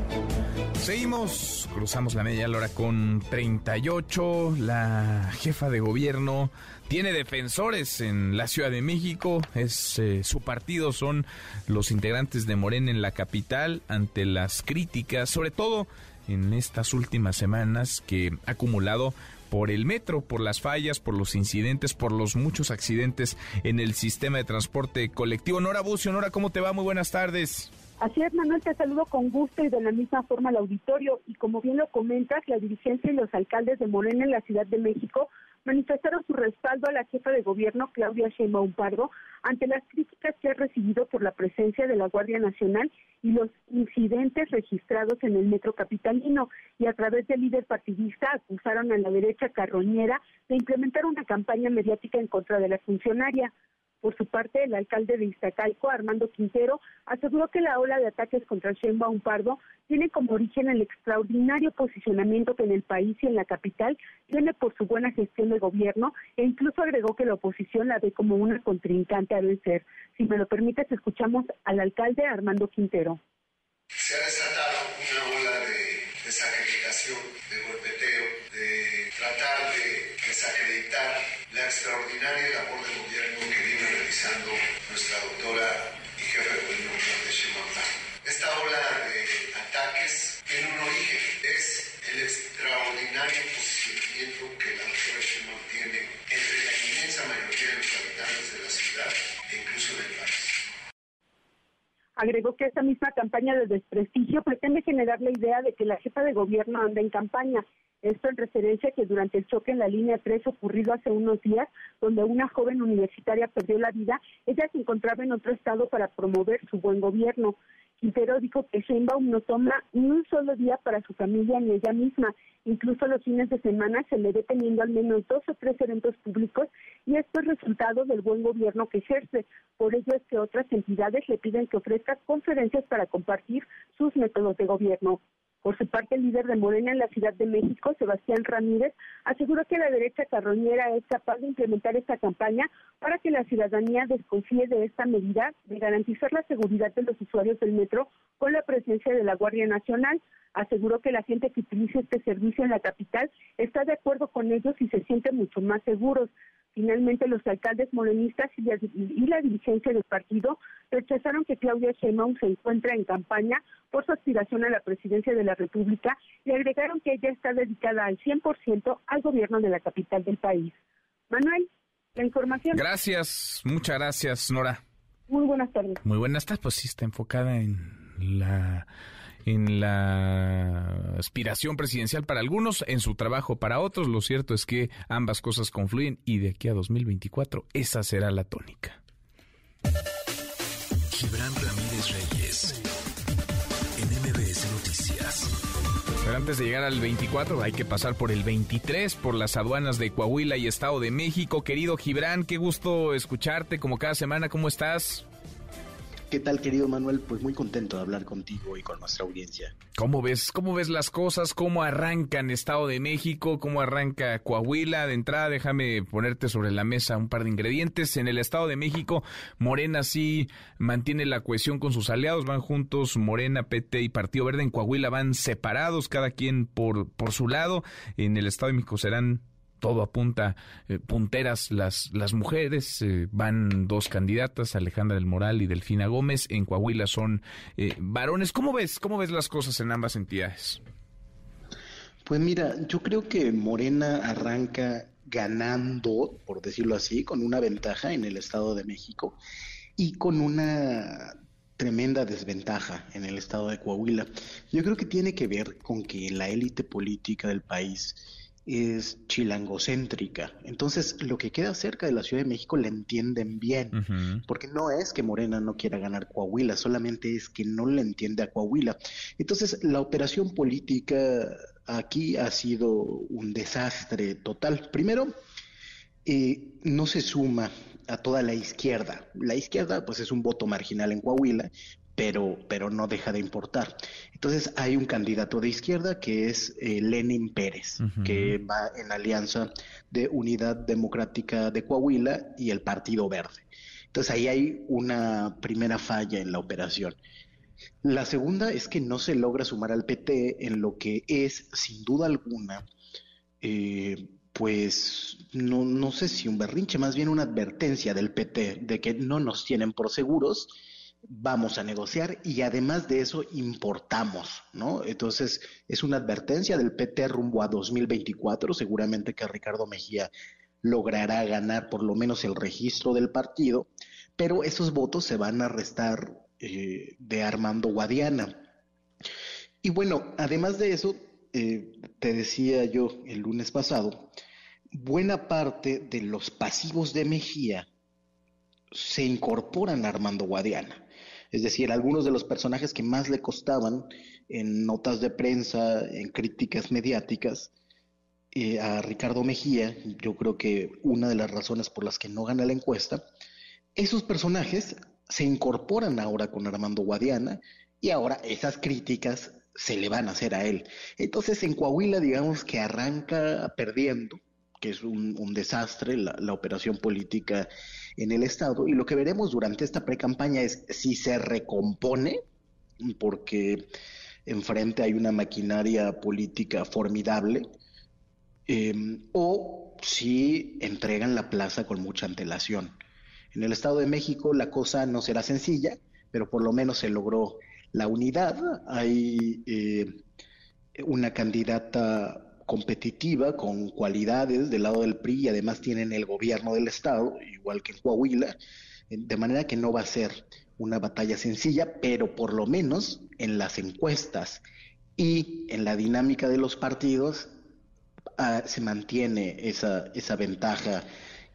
Seguimos, cruzamos la media hora con 38. La jefa de gobierno tiene defensores en la Ciudad de México. Es eh, su partido son los integrantes de Morena en la capital ante las críticas, sobre todo en estas últimas semanas que ha acumulado por el metro, por las fallas, por los incidentes, por los muchos accidentes en el sistema de transporte colectivo. Nora Bucio, Nora, ¿cómo te va? Muy buenas tardes. Así es, Manuel, te saludo con gusto y de la misma forma al auditorio. Y como bien lo comentas, la dirigencia y los alcaldes de Morena en la Ciudad de México manifestaron su respaldo a la jefa de gobierno, Claudia Sheinbaum Pardo, ante las críticas que ha recibido por la presencia de la Guardia Nacional y los incidentes registrados en el metro capitalino. Y a través del líder partidista acusaron a la derecha carroñera de implementar una campaña mediática en contra de la funcionaria. Por su parte, el alcalde de Iztacalco, Armando Quintero, aseguró que la ola de ataques contra Sheinbaum Pardo tiene como origen el extraordinario posicionamiento que en el país y en la capital tiene por su buena gestión de gobierno e incluso agregó que la oposición la ve como una contrincante a vencer. Si me lo permites, escuchamos al alcalde Armando Quintero. Se ha desatado una ola de desacreditación, de golpeteo, de tratar de desacreditar la extraordinaria labor de viene nuestra doctora y jefe de gobierno de. Esta ola de ataques tiene un origen, es el extraordinario posicionamiento que la doctora Sheinbaum tiene entre la inmensa mayoría de los Agregó que esta misma campaña de desprestigio pretende generar la idea de que la jefa de gobierno anda en campaña. Esto en referencia a que durante el choque en la línea 3 ocurrido hace unos días, donde una joven universitaria perdió la vida, ella se encontraba en otro estado para promover su buen gobierno. Quintero dijo que Sheinbaum no toma ni un solo día para su familia ni ella misma. Incluso los fines de semana se le ve teniendo al menos dos o tres eventos públicos y esto es resultado del buen gobierno que ejerce. Por ello es que otras entidades le piden que ofrezca conferencias para compartir sus métodos de gobierno. Por su parte, el líder de Morena en la Ciudad de México, Sebastián Ramírez, aseguró que la derecha carroñera es capaz de implementar esta campaña para que la ciudadanía desconfíe de esta medida de garantizar la seguridad de los usuarios del metro con la presencia de la Guardia Nacional. Aseguró que la gente que utiliza este servicio en la capital está de acuerdo con ellos y se siente mucho más seguros. Finalmente, los alcaldes morenistas y la, y la, dirigencia del partido rechazaron que Claudia Sheinbaum se encuentre en campaña por su aspiración a la presidencia de la República y agregaron que ella está dedicada al 100% al gobierno de la capital del país. Manuel, la información. Gracias, muchas gracias, Nora. Muy buenas tardes. Muy buenas tardes, pues sí, está enfocada en la en la aspiración presidencial para algunos, en su trabajo para otros. Lo cierto es que ambas cosas confluyen y de aquí a 2024 esa será la tónica. Gibran Ramírez Reyes, en MBS Noticias. Pero antes de llegar al 24 hay que pasar por el 23, por las aduanas de Coahuila y Estado de México. Querido Gibran, qué gusto escucharte como cada semana. ¿Cómo estás? ¿Qué tal, querido Manuel? Pues muy contento de hablar contigo y con nuestra audiencia. ¿Cómo ves, cómo ves las cosas? ¿Cómo arrancan Estado de México? ¿Cómo arranca Coahuila? De entrada, déjame ponerte sobre la mesa un par de ingredientes. En el Estado de México, Morena sí mantiene la cohesión con sus aliados, van juntos Morena, PT y Partido Verde. En Coahuila van separados, cada quien por, por su lado. En el Estado de México serán todo apunta eh, punteras las, las mujeres. Eh, van dos candidatas, Alejandra del Moral y Delfina Gómez. En Coahuila son eh, varones. ¿Cómo ves, ¿Cómo ves las cosas en ambas entidades? Pues mira, yo creo que Morena arranca ganando, por decirlo así, con una ventaja en el Estado de México y con una tremenda desventaja en el Estado de Coahuila. Yo creo que tiene que ver con que la élite política del país es chilangocéntrica. Entonces, lo que queda cerca de la Ciudad de México la entienden bien, porque no es que Morena no quiera ganar Coahuila, solamente es que no le entiende a Coahuila. Entonces, la operación política aquí ha sido un desastre total. Primero, eh, no se suma a toda la izquierda. La izquierda, pues es un voto marginal en Coahuila, pero, pero no deja de importar. Entonces hay un candidato de izquierda que es eh, Lenin Pérez, que va en alianza de Unidad Democrática de Coahuila y el Partido Verde. Entonces ahí hay una primera falla en la operación. La segunda es que no se logra sumar al PT en lo que es, sin duda alguna, eh, pues no, no sé si un berrinche, más bien una advertencia del PT de que no nos tienen por seguros vamos a negociar y además de eso importamos, ¿no? Entonces es una advertencia del PT rumbo a 2024, seguramente que Ricardo Mejía logrará ganar por lo menos el registro del partido, pero esos votos se van a restar eh, de Armando Guadiana. Y bueno, además de eso, eh, te decía yo el lunes pasado, buena parte de los pasivos de Mejía se incorporan a Armando Guadiana. Es decir, algunos de los personajes que más le costaban en notas de prensa, en críticas mediáticas, eh, a Ricardo Mejía, yo creo que una de las razones por las que no gana la encuesta, esos personajes se incorporan ahora con Armando Guadiana y ahora esas críticas se le van a hacer a él. Entonces en Coahuila digamos que arranca perdiendo, que es un, desastre la, operación política en el Estado. Y lo que veremos durante esta pre-campaña es si se recompone, porque enfrente hay una maquinaria política formidable, em, o si entregan la plaza con mucha antelación. En el Estado de México la cosa no será sencilla, pero por lo menos se logró la unidad. Hay eh, una candidata competitiva, con cualidades del lado del PRI y además tienen el gobierno del Estado, igual que en Coahuila, de manera que no va a ser una batalla sencilla, pero por lo menos en las encuestas y en la dinámica de los partidos ah, se mantiene esa, esa ventaja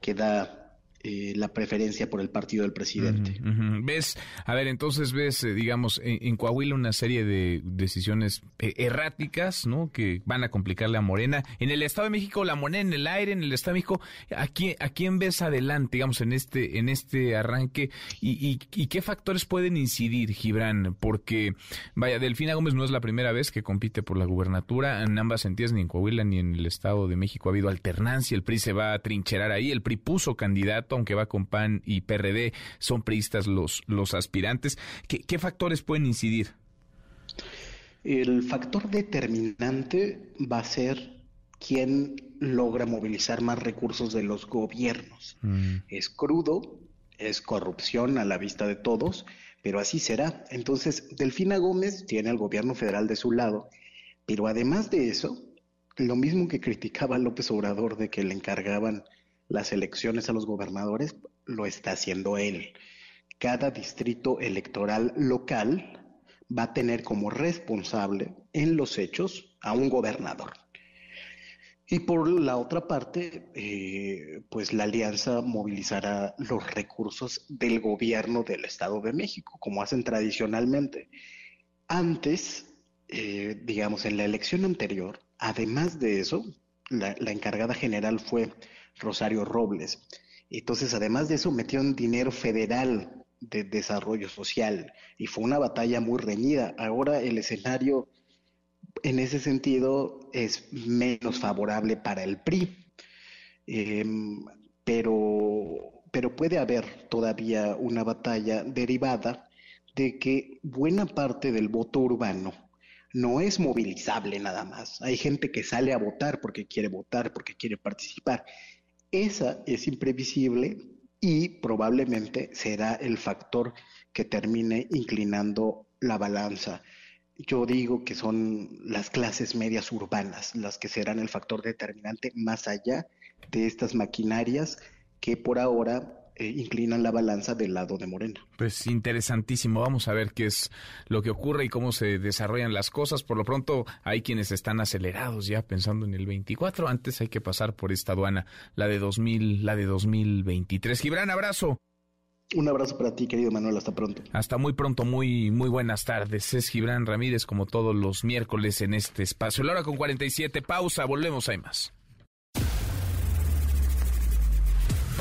que da eh, la preferencia por el partido del presidente. Ves, a ver, entonces ves, eh, digamos, en, Coahuila una serie de decisiones eh, erráticas, ¿no? Que van a complicarle a Morena. En el Estado de México, la moneda en el aire, en el Estado de México, ¿a quién, a quién ves adelante, digamos, en este, en este arranque? ¿Y, y, qué factores pueden incidir, Gibran? Porque, vaya, Delfina Gómez no es la primera vez que compite por la gubernatura. En ambas entidades, ni en Coahuila ni en el Estado de México ha habido alternancia. El PRI se va a trincherar ahí. El PRI puso candidato aunque va con PAN y PRD, son priistas los, los aspirantes. ¿Qué, factores pueden incidir? El factor determinante va a ser quién logra movilizar más recursos de los gobiernos. Mm. Es crudo, es corrupción a la vista de todos, pero así será. Entonces, Delfina Gómez tiene al gobierno federal de su lado, pero además de eso, lo mismo que criticaba López Obrador de que le encargaban las elecciones a los gobernadores, lo está haciendo él. Cada distrito electoral local va a tener como responsable en los hechos a un gobernador. Y por la otra parte, eh, pues la alianza movilizará los recursos del gobierno del Estado de México, como hacen tradicionalmente. Antes, eh, digamos, en la elección anterior, además de eso, la encargada general fue Rosario Robles. Entonces, además de eso, metieron dinero federal de desarrollo social y fue una batalla muy reñida. Ahora el escenario en ese sentido es menos favorable para el PRI, em, pero, pero puede haber todavía una batalla derivada de que buena parte del voto urbano no es movilizable nada más. Hay gente que sale a votar porque quiere votar, porque quiere participar. Esa es imprevisible y probablemente será el factor que termine inclinando la balanza. Yo digo que son las clases medias urbanas las que serán el factor determinante más allá de estas maquinarias que por ahora eh, inclinan la balanza del lado de Morena. Pues interesantísimo. Vamos a ver qué es lo que ocurre y cómo se desarrollan las cosas. Por lo pronto, hay quienes están acelerados ya pensando en el 24. Antes hay que pasar por esta aduana, la de 2000, la de 2023. Gibran, abrazo. Un abrazo para ti, querido Manuel. Hasta pronto. Hasta muy pronto, muy, muy buenas tardes. Es Gibran Ramírez, como todos los miércoles en este espacio. La hora con 47. Pausa. Volvemos. Hay más.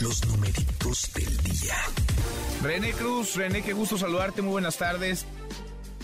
Los numeritos del día. René Cruz, René, qué gusto saludarte, muy buenas tardes.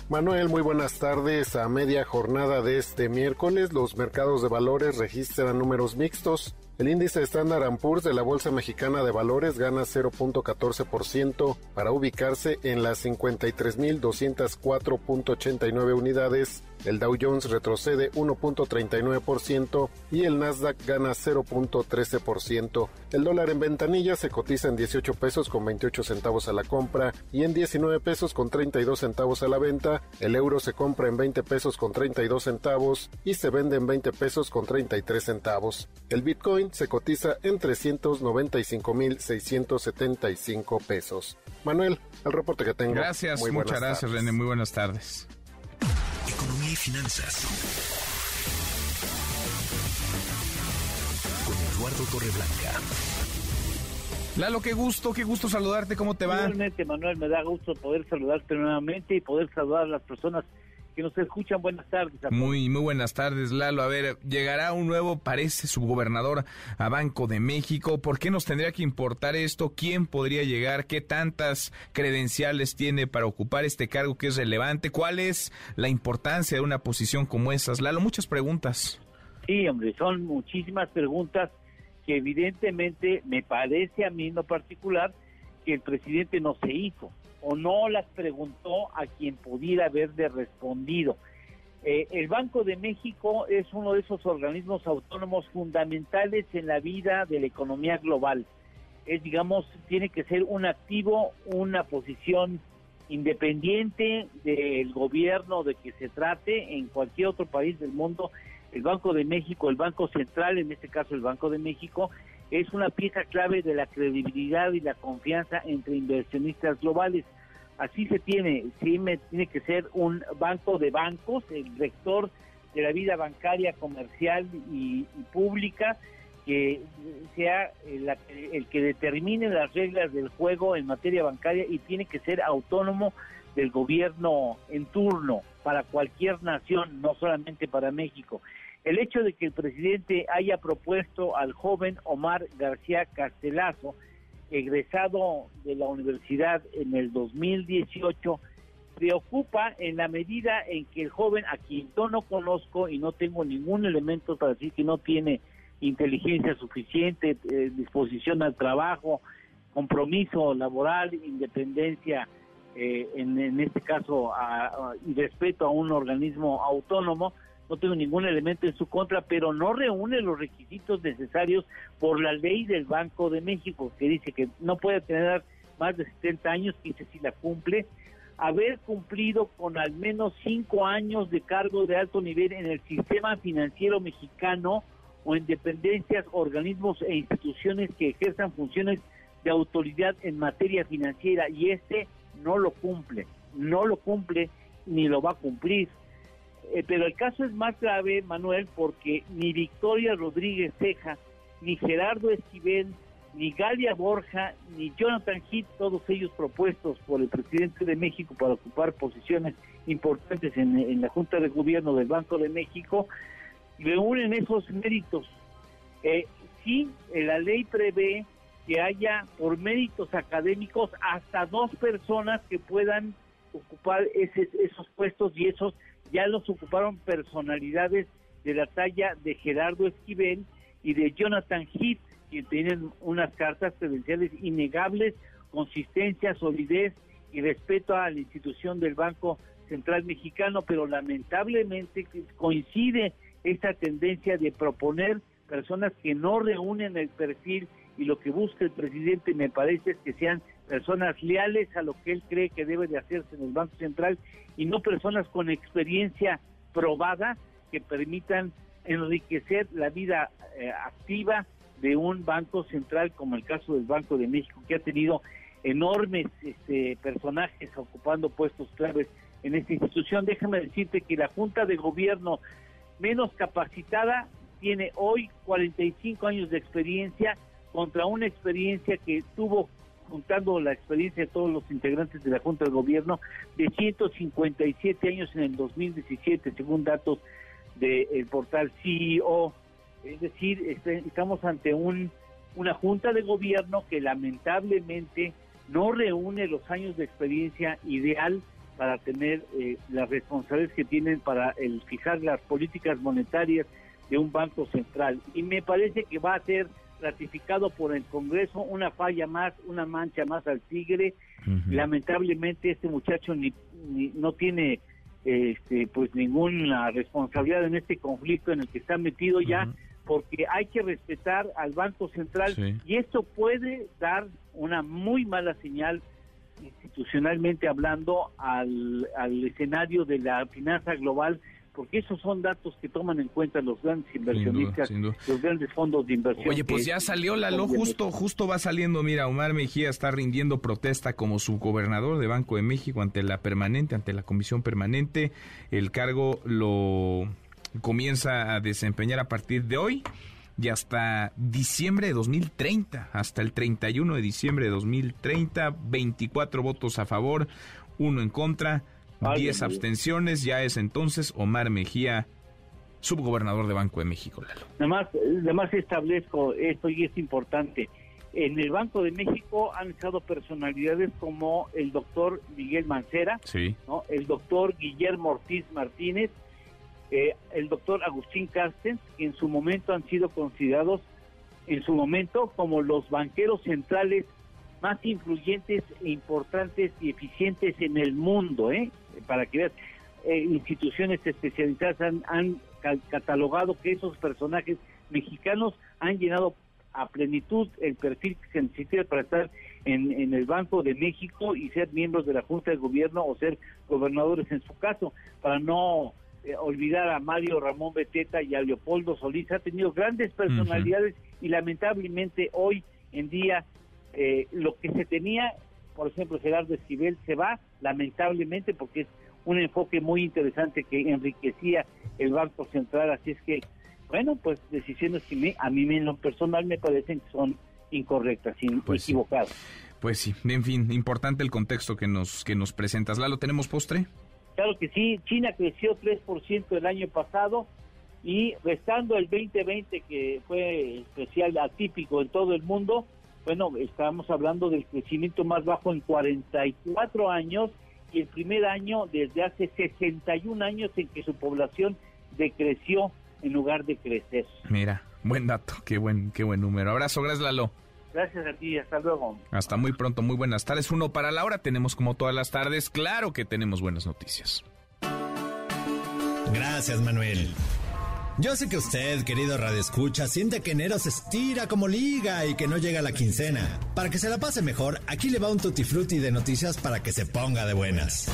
Manuel, muy buenas tardes. A media jornada de este miércoles, los mercados de valores registran números mixtos. El índice Standard Poor's de la Bolsa Mexicana de Valores gana 0.14% para ubicarse en las 53.204.89 unidades el Dow Jones retrocede 1.39% y el Nasdaq gana 0.13%. El dólar en ventanilla se cotiza en 18 pesos con 28 centavos a la compra y en 19 pesos con 32 centavos a la venta. El euro se compra en 20 pesos con 32 centavos y se vende en 20 pesos con 33 centavos. El Bitcoin se cotiza en 395.675 pesos. Manuel, el reporte que tengo. Gracias, muchas gracias René, muy buenas tardes economía y finanzas. Con Eduardo Torreblanca. Lalo, qué gusto, qué gusto saludarte, ¿cómo te va? Igualmente, Manuel, me da gusto poder saludarte nuevamente y poder saludar a las personas que nos escuchan. Buenas tardes. Muy, muy buenas tardes, Lalo. A ver, llegará un nuevo, parece, subgobernador a Banco de México. ¿Por qué nos tendría que importar esto? ¿Quién podría llegar? ¿Qué tantas credenciales tiene para ocupar este cargo que es relevante? ¿Cuál es la importancia de una posición como esas? Lalo, muchas preguntas. Sí, hombre, son muchísimas preguntas que evidentemente me parece a mí en lo particular que el presidente no se hizo o no las preguntó a quien pudiera haberle respondido. Eh, el Banco de México es uno de esos organismos autónomos fundamentales en la vida de la economía global. Es, digamos, tiene que ser un activo, una posición independiente del gobierno de que se trate en cualquier otro país del mundo. El Banco de México, el Banco Central, en este caso el Banco de México, es una pieza clave de la credibilidad y la confianza entre inversionistas globales. Así se tiene, me, tiene que ser un banco de bancos, el rector de la vida bancaria, comercial y, pública, que sea el, que determine las reglas del juego en materia bancaria y tiene que ser autónomo del gobierno en turno para cualquier nación, no solamente para México. El hecho de que el presidente haya propuesto al joven Omar García Castelazo, egresado de la universidad en el 2018, preocupa en la medida en que el joven, a quien yo no conozco y no tengo ningún elemento para decir que no tiene inteligencia suficiente, eh, disposición al trabajo, compromiso laboral, independencia, eh, en, este caso, y respeto a un organismo autónomo, no tengo ningún elemento en su contra, pero no reúne los requisitos necesarios por la ley del Banco de México, que dice que no puede tener más de 70 años, que dice si la cumple, haber cumplido con al menos cinco años de cargo de alto nivel en el sistema financiero mexicano o en dependencias, organismos e instituciones que ejerzan funciones de autoridad en materia financiera y este no lo cumple. no lo cumple ni lo va a cumplir. Eh, pero el caso es más grave, Manuel, porque ni Victoria Rodríguez Ceja, ni Gerardo Esquivel, ni Galia Borja, ni Jonathan Heath, todos ellos propuestos por el presidente de México para ocupar posiciones importantes en, la Junta de Gobierno del Banco de México, reúnen esos méritos. Eh, sí, la ley prevé que haya por méritos académicos hasta dos personas que puedan ocupar esos puestos y esos ya los ocuparon personalidades de la talla de Gerardo Esquivel y de Jonathan Heath, que tienen unas cartas credenciales innegables, consistencia, solidez y respeto a la institución del Banco Central Mexicano, pero lamentablemente coincide esta tendencia de proponer personas que no reúnen el perfil y lo que busca el presidente me parece es que sean personas leales a lo que él cree que debe de hacerse en el Banco Central y no personas con experiencia probada que permitan enriquecer la vida eh, activa de un banco central como el caso del Banco de México que ha tenido enormes este, personajes ocupando puestos claves en esta institución. Déjame decirte que la Junta de Gobierno menos capacitada tiene hoy 45 años de experiencia contra una experiencia que tuvo juntando la experiencia de todos los integrantes de la Junta de Gobierno, de 157 años en el 2017, según datos del portal CEO. Es decir, este, estamos ante un, una Junta de Gobierno que lamentablemente no reúne los años de experiencia ideal para tener eh, las responsabilidades que tienen para el fijar las políticas monetarias de un banco central. Y me parece que va a ser ratificado por el Congreso, una falla más, una mancha más al tigre. Lamentablemente este muchacho ni, no tiene este, pues ninguna responsabilidad en este conflicto en el que está metido ya, porque hay que respetar al Banco Central y esto puede dar una muy mala señal institucionalmente hablando al, al escenario de la finanza global porque esos son datos que toman en cuenta los grandes inversionistas, los grandes fondos de inversión. Oye, pues ya salió la lo justo, justo va saliendo, mira, Omar Mejía está rindiendo protesta como subgobernador de Banco de México ante la permanente, ante la comisión permanente, el cargo lo comienza a desempeñar a partir de hoy y hasta diciembre de 2030, hasta el 31 de diciembre de 2030, 24 votos a favor, uno en contra, 10 abstenciones, ya es entonces Omar Mejía, subgobernador de Banco de México, Lalo. Además, además establezco esto y es importante. En el Banco de México han estado personalidades como el doctor Miguel Mancera, sí. ¿no? el doctor Guillermo Ortiz Martínez, eh, el doctor Agustín Carstens, que en su momento han sido considerados, en su momento, como los banqueros centrales más influyentes, e importantes y eficientes en el mundo, ¿eh? para que veas, eh, instituciones especializadas han, catalogado que esos personajes mexicanos han llenado a plenitud el perfil que se necesita para estar en, el Banco de México y ser miembros de la Junta de Gobierno o ser gobernadores en su caso, para no eh, olvidar a Mario Ramón Beteta y a Leopoldo Solís, ha tenido grandes personalidades y lamentablemente hoy en día eh, lo que se tenía por ejemplo, Gerardo Esquivel se va, lamentablemente, porque es un enfoque muy interesante que enriquecía el Banco Central, así es que, bueno, pues decisiones que a mí en lo personal me parecen que son incorrectas, pues equivocadas. Pues sí, en fin, importante el contexto que nos, que nos presentas. ¿Lalo, tenemos postre? Claro que sí, China creció 3% el año pasado y restando el 2020 que fue especial, atípico en todo el mundo, bueno, estábamos hablando del crecimiento más bajo en 44 años y el primer año desde hace 61 años en que su población decreció en lugar de crecer. Mira, buen dato, qué buen, qué buen número. Abrazo, gracias Lalo. Gracias a ti, hasta luego. Hasta muy pronto, muy buenas tardes. Uno para la hora, tenemos como todas las tardes, claro que tenemos buenas noticias. Gracias, Manuel. Yo sé que usted, querido Radio Escucha, siente que enero se estira como liga y que no llega la quincena. Para que se la pase mejor, aquí le va un tutti frutti de noticias para que se ponga de buenas.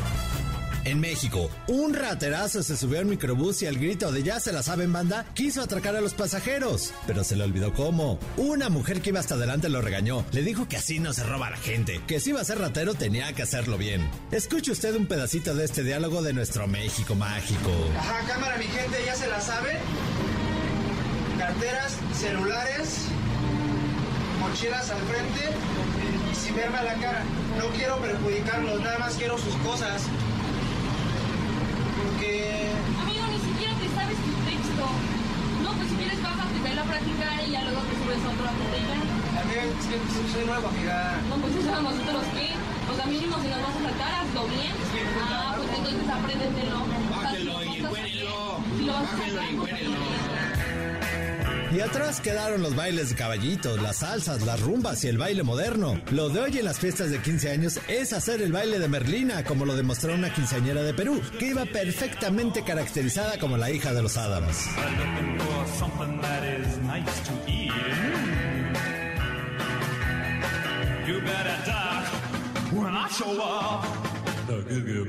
En México, un raterazo se subió al microbús y al grito de ya se la saben banda, quiso atracar a los pasajeros. Pero se le olvidó cómo. Una mujer que iba hasta adelante lo regañó. Le dijo que así no se roba a la gente, que si iba a ser ratero tenía que hacerlo bien. Escuche usted un pedacito de este diálogo de nuestro México mágico. Ajá, cámara, mi gente, ya se la saben. Carteras, celulares, mochilas al frente y sin verme a la cara. No quiero perjudicarlos, nada más quiero sus cosas. Amigo, ni siquiera te sabes tu texto. No, pues si quieres bájate, vela a practicar y ya luego te subes a otro botella. Amiga, es que soy nuevo, amiga. No, pues eso a nosotros qué. O sea, mínimo si nos vas a saltar, hazlo bien. Ah, pues entonces apréndetelo. Bájelo y encuérenlo. Si lo vas a Bájelo y. Y atrás quedaron los bailes de caballitos, las salsas, las rumbas y el baile moderno. Lo de hoy en las fiestas de 15 años es hacer el baile de Merlina, como lo demostró una quinceañera de Perú, que iba perfectamente caracterizada como la hija de los Adams. something that is nice to eat. You better duck when I show up. The goo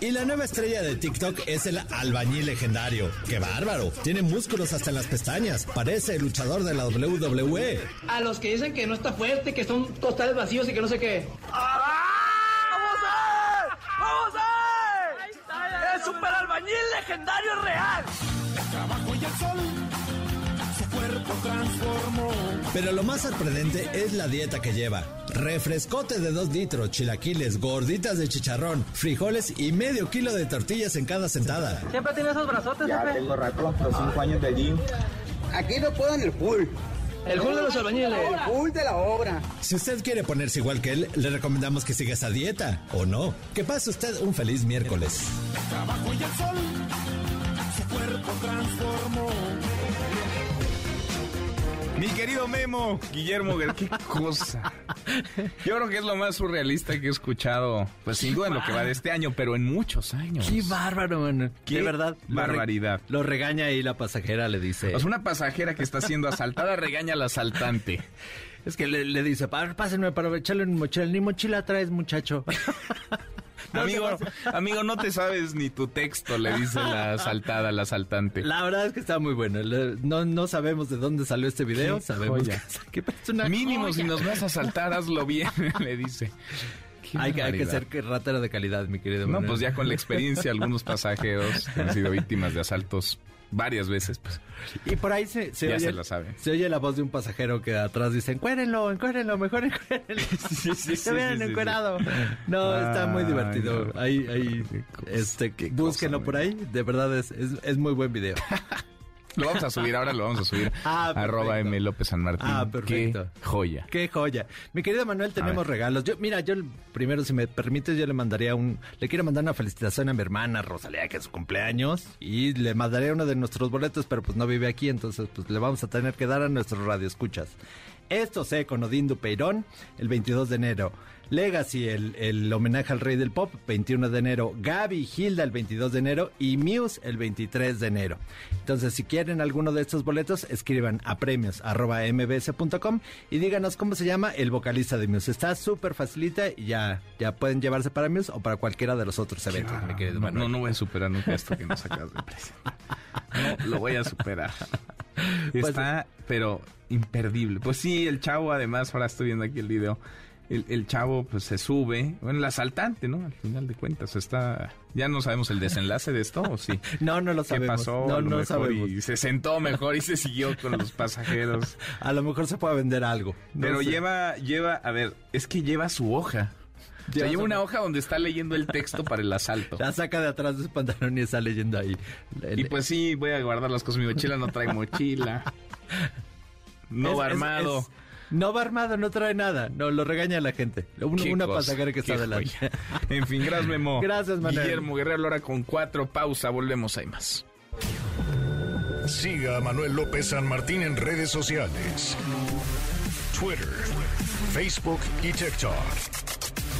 Y la nueva estrella de TikTok es el albañil legendario. ¡Qué bárbaro! Tiene músculos hasta en las pestañas. Parece el luchador de la. WWE. A los que dicen que no está fuerte, que son totales vacíos y que no sé qué. ¡Vamos a ver! ¡Vamos a ver! ¡El super albañil legendario real! Trabajo y el sol, su cuerpo transformó. Pero lo más sorprendente es la dieta que lleva. Refrescote de 2 litros, chilaquiles, gorditas de chicharrón, frijoles y medio kilo de tortillas en cada sentada. Siempre tiene esos brazotes, Ya jefe. tengo rato, los cinco años de gym. Aquí no puedo en el full. El full de los albañiles. El full de la obra. Si usted quiere ponerse igual que él, le recomendamos que siga esa dieta, o no. Que pase usted un feliz miércoles. Trabajo y el sol, su cuerpo transformó. Mi querido Memo, Guillermo, qué cosa. Yo creo que es lo más surrealista que he escuchado, pues sin duda en lo que va de este año, pero en muchos años. Qué bárbaro, mano. Qué de verdad. lo re- barbaridad. Lo regaña ahí la pasajera, le dice. Sea, una pasajera que está siendo asaltada regaña al asaltante. Es que le, le dice, "Pa- pásenme para echarle en mochila. Ni mochila traes, muchacho. amigo, amigo, no te sabes ni tu texto, le dice la asaltada al asaltante. La verdad es que está muy bueno. No, no sabemos de dónde salió este video. Qué Sabemos joya. que, que es una Mínimo, joya. si nos vas a asaltar, hazlo bien, le dice. Hay, que- hay que ser ratero de calidad, mi querido. No, Manuel. pues ya con la experiencia, algunos pasajeros que han sido víctimas de asaltos varias veces, pues Y por ahí se, se ya oye, se la sabe. se oye la voz de un pasajero que atrás dice, encuérenlo, encuérenlo, mejor encuérenlo. sí, sí, Se vean sí, encuerado. No, está muy divertido. no. Ahí, ahí, este, búsquenlo por ahí. De verdad es, es, es muy buen video. Lo vamos a subir, ahora lo vamos a subir. Ah. Arroba M. López San Martín. Ah, perfecto. Qué joya. Qué joya. Mi querido Manuel, tenemos regalos. Yo, mira, yo primero, si me permites, yo le mandaría un, le quiero mandar una felicitación a mi hermana Rosalía, que es su cumpleaños, y le mandaría uno de nuestros boletos, pero pues no vive aquí, entonces pues le vamos a tener que dar a nuestros radioescuchas. Esto sé con Odín Dupeirón, el 22 de enero. Legacy, el, el homenaje al rey del pop, 21 de enero. Gaby Hilda, el 22 de enero. Y Muse, el 23 de enero. Entonces, si quieren alguno de estos boletos, escriban a premios arroba mbs.com y díganos cómo se llama el vocalista de Muse. Está súper facilita y ya, ya pueden llevarse para Muse o para cualquiera de los otros eventos, mi querido No, Manuel. no, no voy a superar nunca esto que nos acabas de presentar. No, lo voy a superar. Está, pero imperdible. Pues sí, el chavo, además, ahora estoy viendo aquí el video. El, el chavo, pues se sube. Bueno, el asaltante, ¿no? Al final de cuentas, está. Ya no sabemos el desenlace de esto, ¿o sí? No, no lo ¿Qué sabemos. pasó? No, no sabemos. Y se sentó mejor y se siguió con los pasajeros. A lo mejor se puede vender algo. No Pero sé. lleva, lleva, a ver, es que lleva su hoja. O sea, Lleva lleva una hoja donde está leyendo el texto para el asalto. La saca de atrás de su pantalón y está leyendo ahí. Y pues sí, voy a guardar las cosas. Mi mochila no trae mochila. No Es- va es- armado. es- no va armado, no trae nada. No, lo regaña la gente. Una cosa, pasajera que está joya. En fin, gracias, Memo. Gracias, Manuel. Guillermo Guerrero, Lora con cuatro. Pausa, volvemos, hay más. Siga a Manuel López San Martín en redes sociales. Twitter, Facebook y TikTok.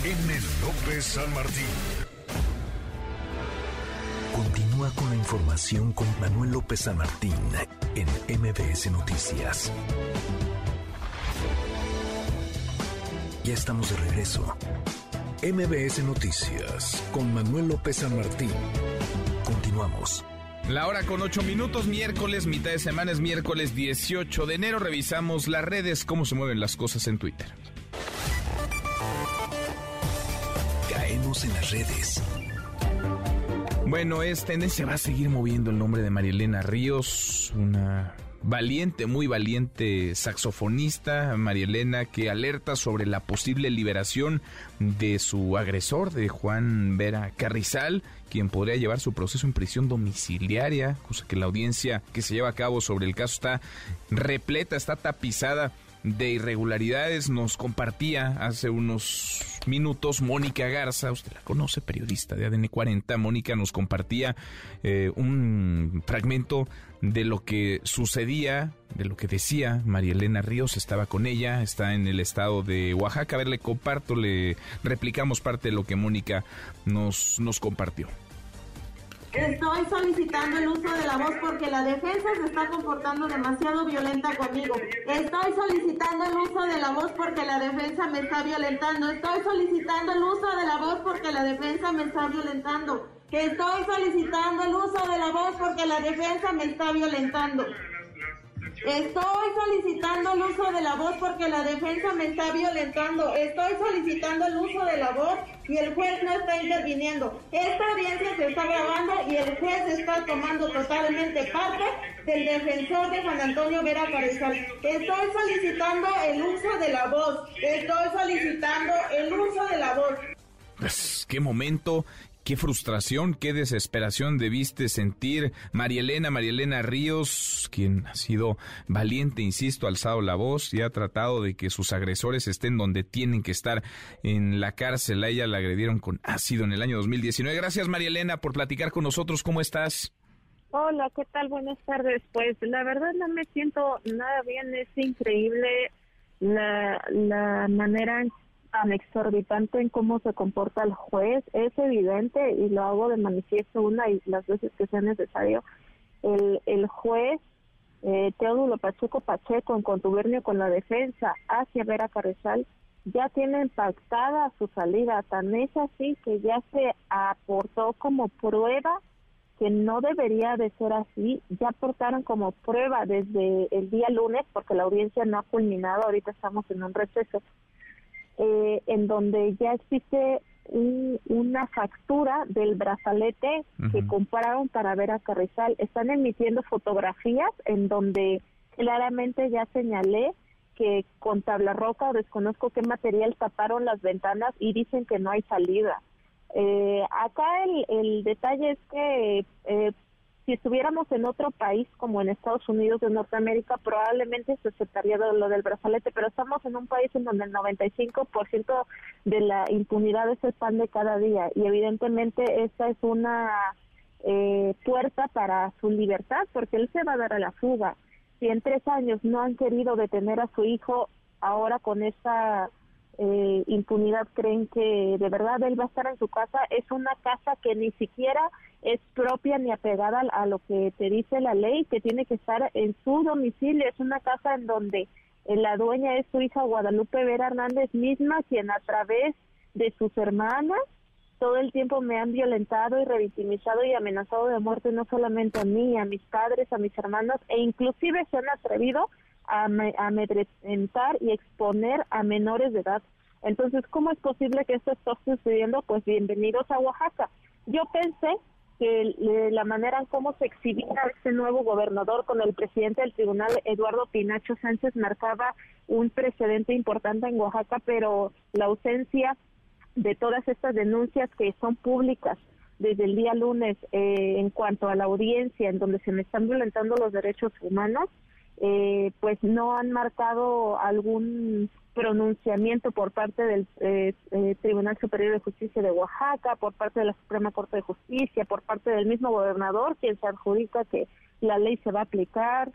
M. López San Martín. Continúa con la información con Manuel López San Martín en MBS Noticias. Ya estamos de regreso. MBS Noticias con Manuel López San Martín. Continuamos. La hora con ocho minutos, miércoles, mitad de semana es miércoles 18 de enero. Revisamos las redes, cómo se mueven las cosas en Twitter. Caemos en las redes. Bueno, es tendencia, va a seguir moviendo el nombre de Marielena Ríos, una valiente, muy valiente saxofonista, Marielena, que alerta sobre la posible liberación de su agresor, de Juan Vera Carrizal, quien podría llevar su proceso en prisión domiciliaria, cosa que la audiencia que se lleva a cabo sobre el caso está repleta, está tapizada de irregularidades. Nos compartía hace unos minutos Mónica Garza, usted la conoce, periodista de ADN 40, Mónica nos compartía eh, un fragmento de lo que sucedía, de lo que decía María Elena Ríos, estaba con ella, está en el estado de Oaxaca. A ver, le comparto, le replicamos parte de lo que Mónica nos, nos compartió. Estoy solicitando el uso de la voz porque la defensa se está comportando demasiado violenta conmigo. Estoy solicitando el uso de la voz porque la defensa me está violentando. Estoy solicitando el uso de la voz porque la defensa me está violentando. Estoy solicitando el uso de la voz porque la defensa me está violentando. Estoy solicitando el uso de la voz porque la defensa me está violentando. Estoy solicitando el uso de la voz y el juez no está interviniendo. Esta audiencia se está grabando y el juez está tomando totalmente parte del defensor de Juan Antonio Vera Carrizal. Estoy solicitando el uso de la voz. Estoy solicitando el uso de la voz. Pues, qué momento qué frustración, qué desesperación debiste sentir. María Elena, María Elena Ríos, quien ha sido valiente, insisto, ha alzado la voz y ha tratado de que sus agresores estén donde tienen que estar en la cárcel. A ella la agredieron con ácido en el año 2019. Gracias, María Elena, por platicar con nosotros. ¿Cómo estás? Hola, ¿qué tal? Buenas tardes. Pues la verdad no me siento nada bien. Es increíble la, la manera en tan exorbitante en cómo se comporta el juez. Es evidente, y lo hago de manifiesto una y las veces que sea necesario, el, el juez eh, Teodulo Pacheco Pacheco, en contubernio con la defensa hacia Vera Carrizal, ya tiene impactada su salida. Tan es así que ya se aportó como prueba que no debería de ser así. Ya aportaron como prueba desde el día lunes, porque la audiencia no ha culminado, ahorita estamos en un receso eh, en donde ya existe una factura del brazalete que compraron para ver a Carrizal. Están emitiendo fotografías en donde claramente ya señalé que con tabla roca o desconozco qué material taparon las ventanas y dicen que no hay salida. Eh, acá el, el detalle es que eh, si estuviéramos en otro país como en Estados Unidos de Norteamérica, probablemente se aceptaría lo del brazalete, pero estamos en un país en donde el 95% de la impunidad es el pan de cada día y evidentemente esta es una eh, puerta para su libertad porque él se va a dar a la fuga. Si en tres años no han querido detener a su hijo, ahora con esta eh, impunidad creen que de verdad él va a estar en su casa. Es una casa que ni siquiera es propia ni apegada a lo que te dice la ley, que tiene que estar en su domicilio. Es una casa en donde eh, la dueña es su hija Guadalupe Vera Hernández misma, quien a través de sus hermanas todo el tiempo me han violentado y revictimizado y amenazado de muerte no solamente a mí, a mis padres, a mis hermanos e inclusive se han atrevido a amedrentar y exponer a menores de edad. Entonces, ¿cómo es posible que esto esté sucediendo? Pues bienvenidos a Oaxaca. Yo pensé que la manera en cómo se exhibía este nuevo gobernador con el presidente del tribunal, Eduardo Pinacho Sánchez, marcaba un precedente importante en Oaxaca, pero la ausencia de todas estas denuncias que son públicas desde el día lunes eh, en cuanto a la audiencia en donde se me están violentando los derechos humanos, eh, pues no han marcado algún pronunciamiento por parte del eh, eh, Tribunal Superior de Justicia de Oaxaca, por parte de la Suprema Corte de Justicia, por parte del mismo gobernador, quien se adjudica que la ley se va a aplicar,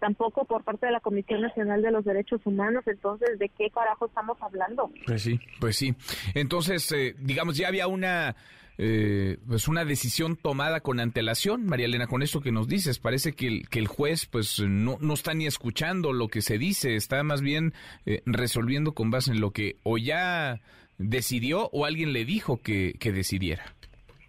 tampoco por parte de la Comisión Nacional de los Derechos Humanos. Entonces, ¿de qué carajo estamos hablando? Pues sí, pues sí. Entonces, digamos, ya había una eh, pues una decisión tomada con antelación, María Elena, con esto que nos dices. Parece que el, que el juez pues no, no está ni escuchando lo que se dice, está más bien eh, resolviendo con base en lo que o ya decidió o alguien le dijo que, que decidiera.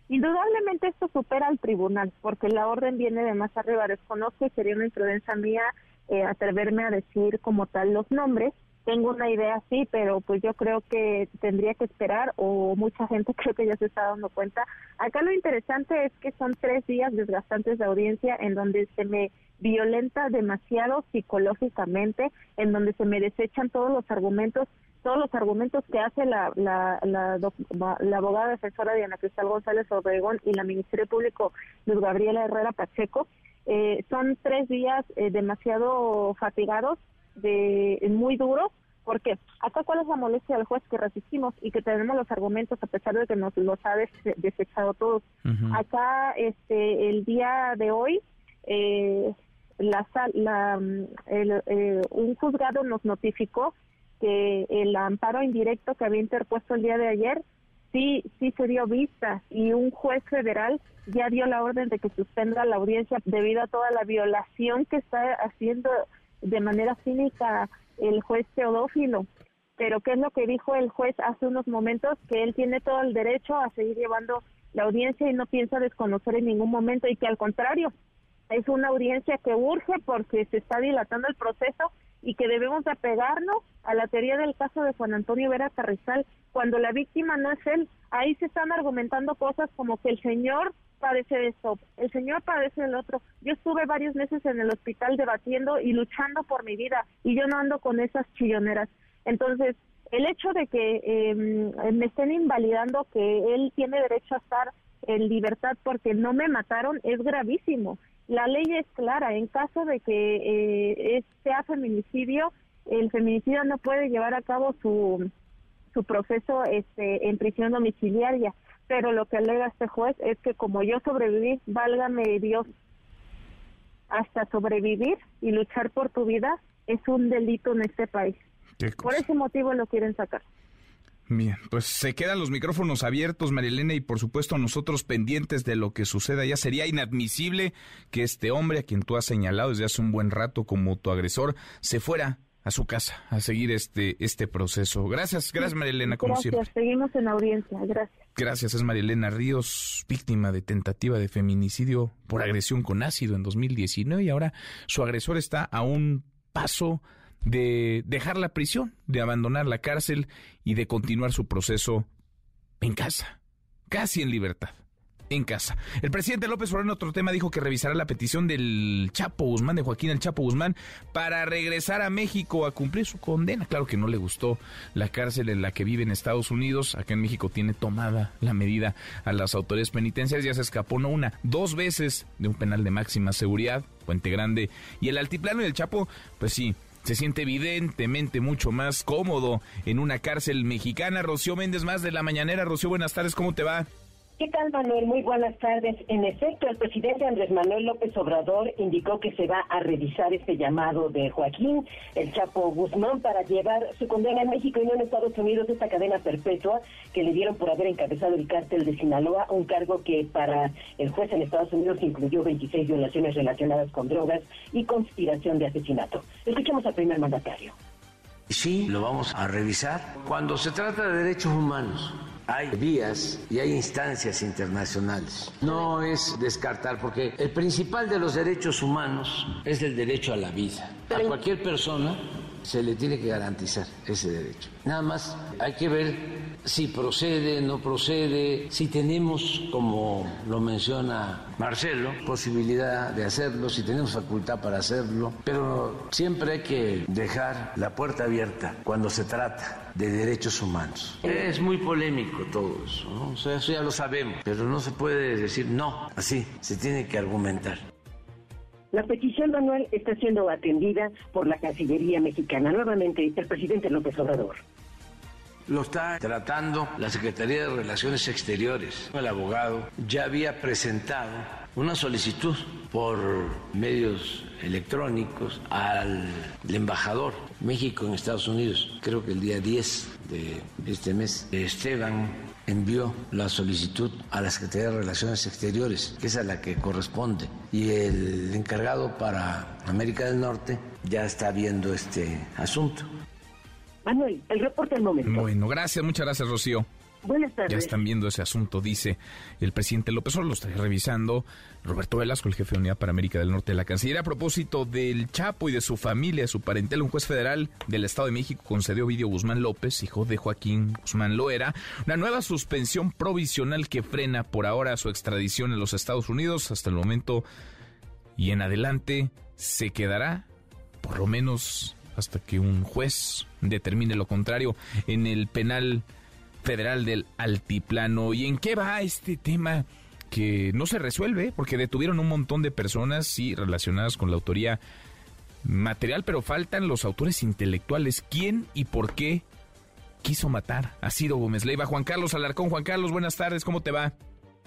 Indudablemente esto supera al tribunal, porque la orden viene de más arriba. Desconozco y sería una imprudencia mía eh, atreverme a decir como tal los nombres. Tengo una idea sí, pero pues yo creo que tendría que esperar o mucha gente creo que ya se está dando cuenta. Acá lo interesante es que son tres días desgastantes de audiencia en donde se me violenta demasiado psicológicamente, en donde se me desechan todos los argumentos todos los argumentos que hace la, la, la, abogada defensora Diana Cristal González Obregón y la Ministerio Público Luz Gabriela Herrera Pacheco eh, son tres días eh, demasiado fatigados, de muy duros, porque acá cuál es la molestia del juez que resistimos y que tenemos los argumentos a pesar de que nos los ha desechado todos. Acá este el día de hoy eh, la, la mm, el, un juzgado nos notificó que el amparo indirecto que había interpuesto el día de ayer sí sí se dio vista y un juez federal ya dio la orden de que suspenda la audiencia debido a toda la violación que está haciendo de manera cínica el juez Teodófilo. Pero ¿qué es lo que dijo el juez hace unos momentos? Que él tiene todo el derecho a seguir llevando la audiencia y no piensa desconocer en ningún momento y que al contrario, es una audiencia que urge porque se está dilatando el proceso y que debemos apegarnos a la teoría del caso de Juan Antonio Vera Carrizal, cuando la víctima no es él. Ahí se están argumentando cosas como que el señor padece de esto, el señor padece del otro. Yo estuve varios meses en el hospital debatiendo y luchando por mi vida y yo no ando con esas chilloneras. Entonces, el hecho de que em, me estén invalidando que él tiene derecho a estar en libertad porque no me mataron es gravísimo la ley es clara. En caso de que eh, sea feminicidio, el feminicidio no puede llevar a cabo su, su proceso este, en prisión domiciliaria. Pero lo que alega este juez es que como yo sobreviví, válgame Dios, hasta sobrevivir y luchar por tu vida es un delito en este país. Por ese motivo lo quieren sacar. Bien, pues se quedan los micrófonos abiertos, Marilena, y por supuesto nosotros pendientes de lo que suceda. Ya sería inadmisible que este hombre, a quien tú has señalado desde hace un buen rato como tu agresor, se fuera a su casa a seguir este este proceso. Gracias, gracias Marilena, como gracias, seguimos en audiencia, gracias. Gracias, es Marilena Ríos, víctima de tentativa de feminicidio por agresión con ácido en 2019 y ahora su agresor está a un paso de dejar la prisión, de abandonar la cárcel y de continuar su proceso en casa, casi en libertad. En casa. El presidente López Obrador en otro tema dijo que revisará la petición del Chapo Guzmán, de Joaquín el Chapo Guzmán, para regresar a México a cumplir su condena. Claro que no le gustó la cárcel en la que vive en Estados Unidos. Acá en México tiene tomada la medida a las autoridades penitenciarias. Ya se escapó no una, dos veces de un penal de máxima seguridad, Puente Grande. Y el altiplano y el Chapo, pues sí, se siente evidentemente mucho más cómodo en una cárcel mexicana. Rocío Méndez, más de la mañanera. Rocío, buenas tardes, ¿cómo te va? ¿Qué tal, Manuel? Muy buenas tardes. En efecto, el presidente Andrés Manuel López Obrador indicó que se va a revisar este llamado de Joaquín, el Chapo Guzmán, para llevar su condena en México y no en Estados Unidos, esta cadena perpetua que le dieron por haber encabezado el cártel de Sinaloa, un cargo que para el juez en Estados Unidos incluyó 26 violaciones relacionadas con drogas y conspiración de asesinato. Escuchemos al primer mandatario. Sí, lo vamos a revisar. Cuando se trata de derechos humanos, hay vías y hay instancias internacionales. No es descartar, porque el principal de los derechos humanos es el derecho a la vida. A cualquier persona se le tiene que garantizar ese derecho. Nada más hay que ver si procede, no procede, si tenemos, como lo menciona Marcelo, posibilidad de hacerlo, si tenemos facultad para hacerlo, pero siempre hay que dejar la puerta abierta cuando se trata de derechos humanos. Es muy polémico todo eso, eso ya lo sabemos, pero no se puede decir no, así, se tiene que argumentar. La petición, Manuel, está siendo atendida por la Cancillería mexicana. Nuevamente, el presidente López Obrador. Lo está tratando la Secretaría de Relaciones Exteriores. El abogado ya había presentado una solicitud por medios electrónicos al embajador México en Estados Unidos, creo que el día 10 de este mes, Esteban envió la solicitud a la Secretaría de Relaciones Exteriores, que es a la que corresponde, y el encargado para América del Norte ya está viendo este asunto. Manuel, el reporte al momento. Bueno, gracias, muchas gracias, Rocío. Buenas tardes. Ya están viendo ese asunto, dice el presidente López Obrador, lo está revisando Roberto Velasco, el jefe de unidad para América del Norte de la Cancillería. A propósito del Chapo y de su familia, su parentela, un juez federal del Estado de México concedió a Ovidio Guzmán López, hijo de Joaquín Guzmán Loera, una nueva suspensión provisional que frena por ahora su extradición en los Estados Unidos hasta el momento y en adelante se quedará por lo menos hasta que un juez determine lo contrario en el penal federal del Altiplano. ¿Y en qué va este tema? Que no se resuelve porque detuvieron un montón de personas, sí, relacionadas con la autoría material, pero faltan los autores intelectuales. ¿Quién y por qué quiso matar a Ciro Gómez Leiva? Juan Carlos Alarcón, Juan Carlos, buenas tardes, ¿cómo te va?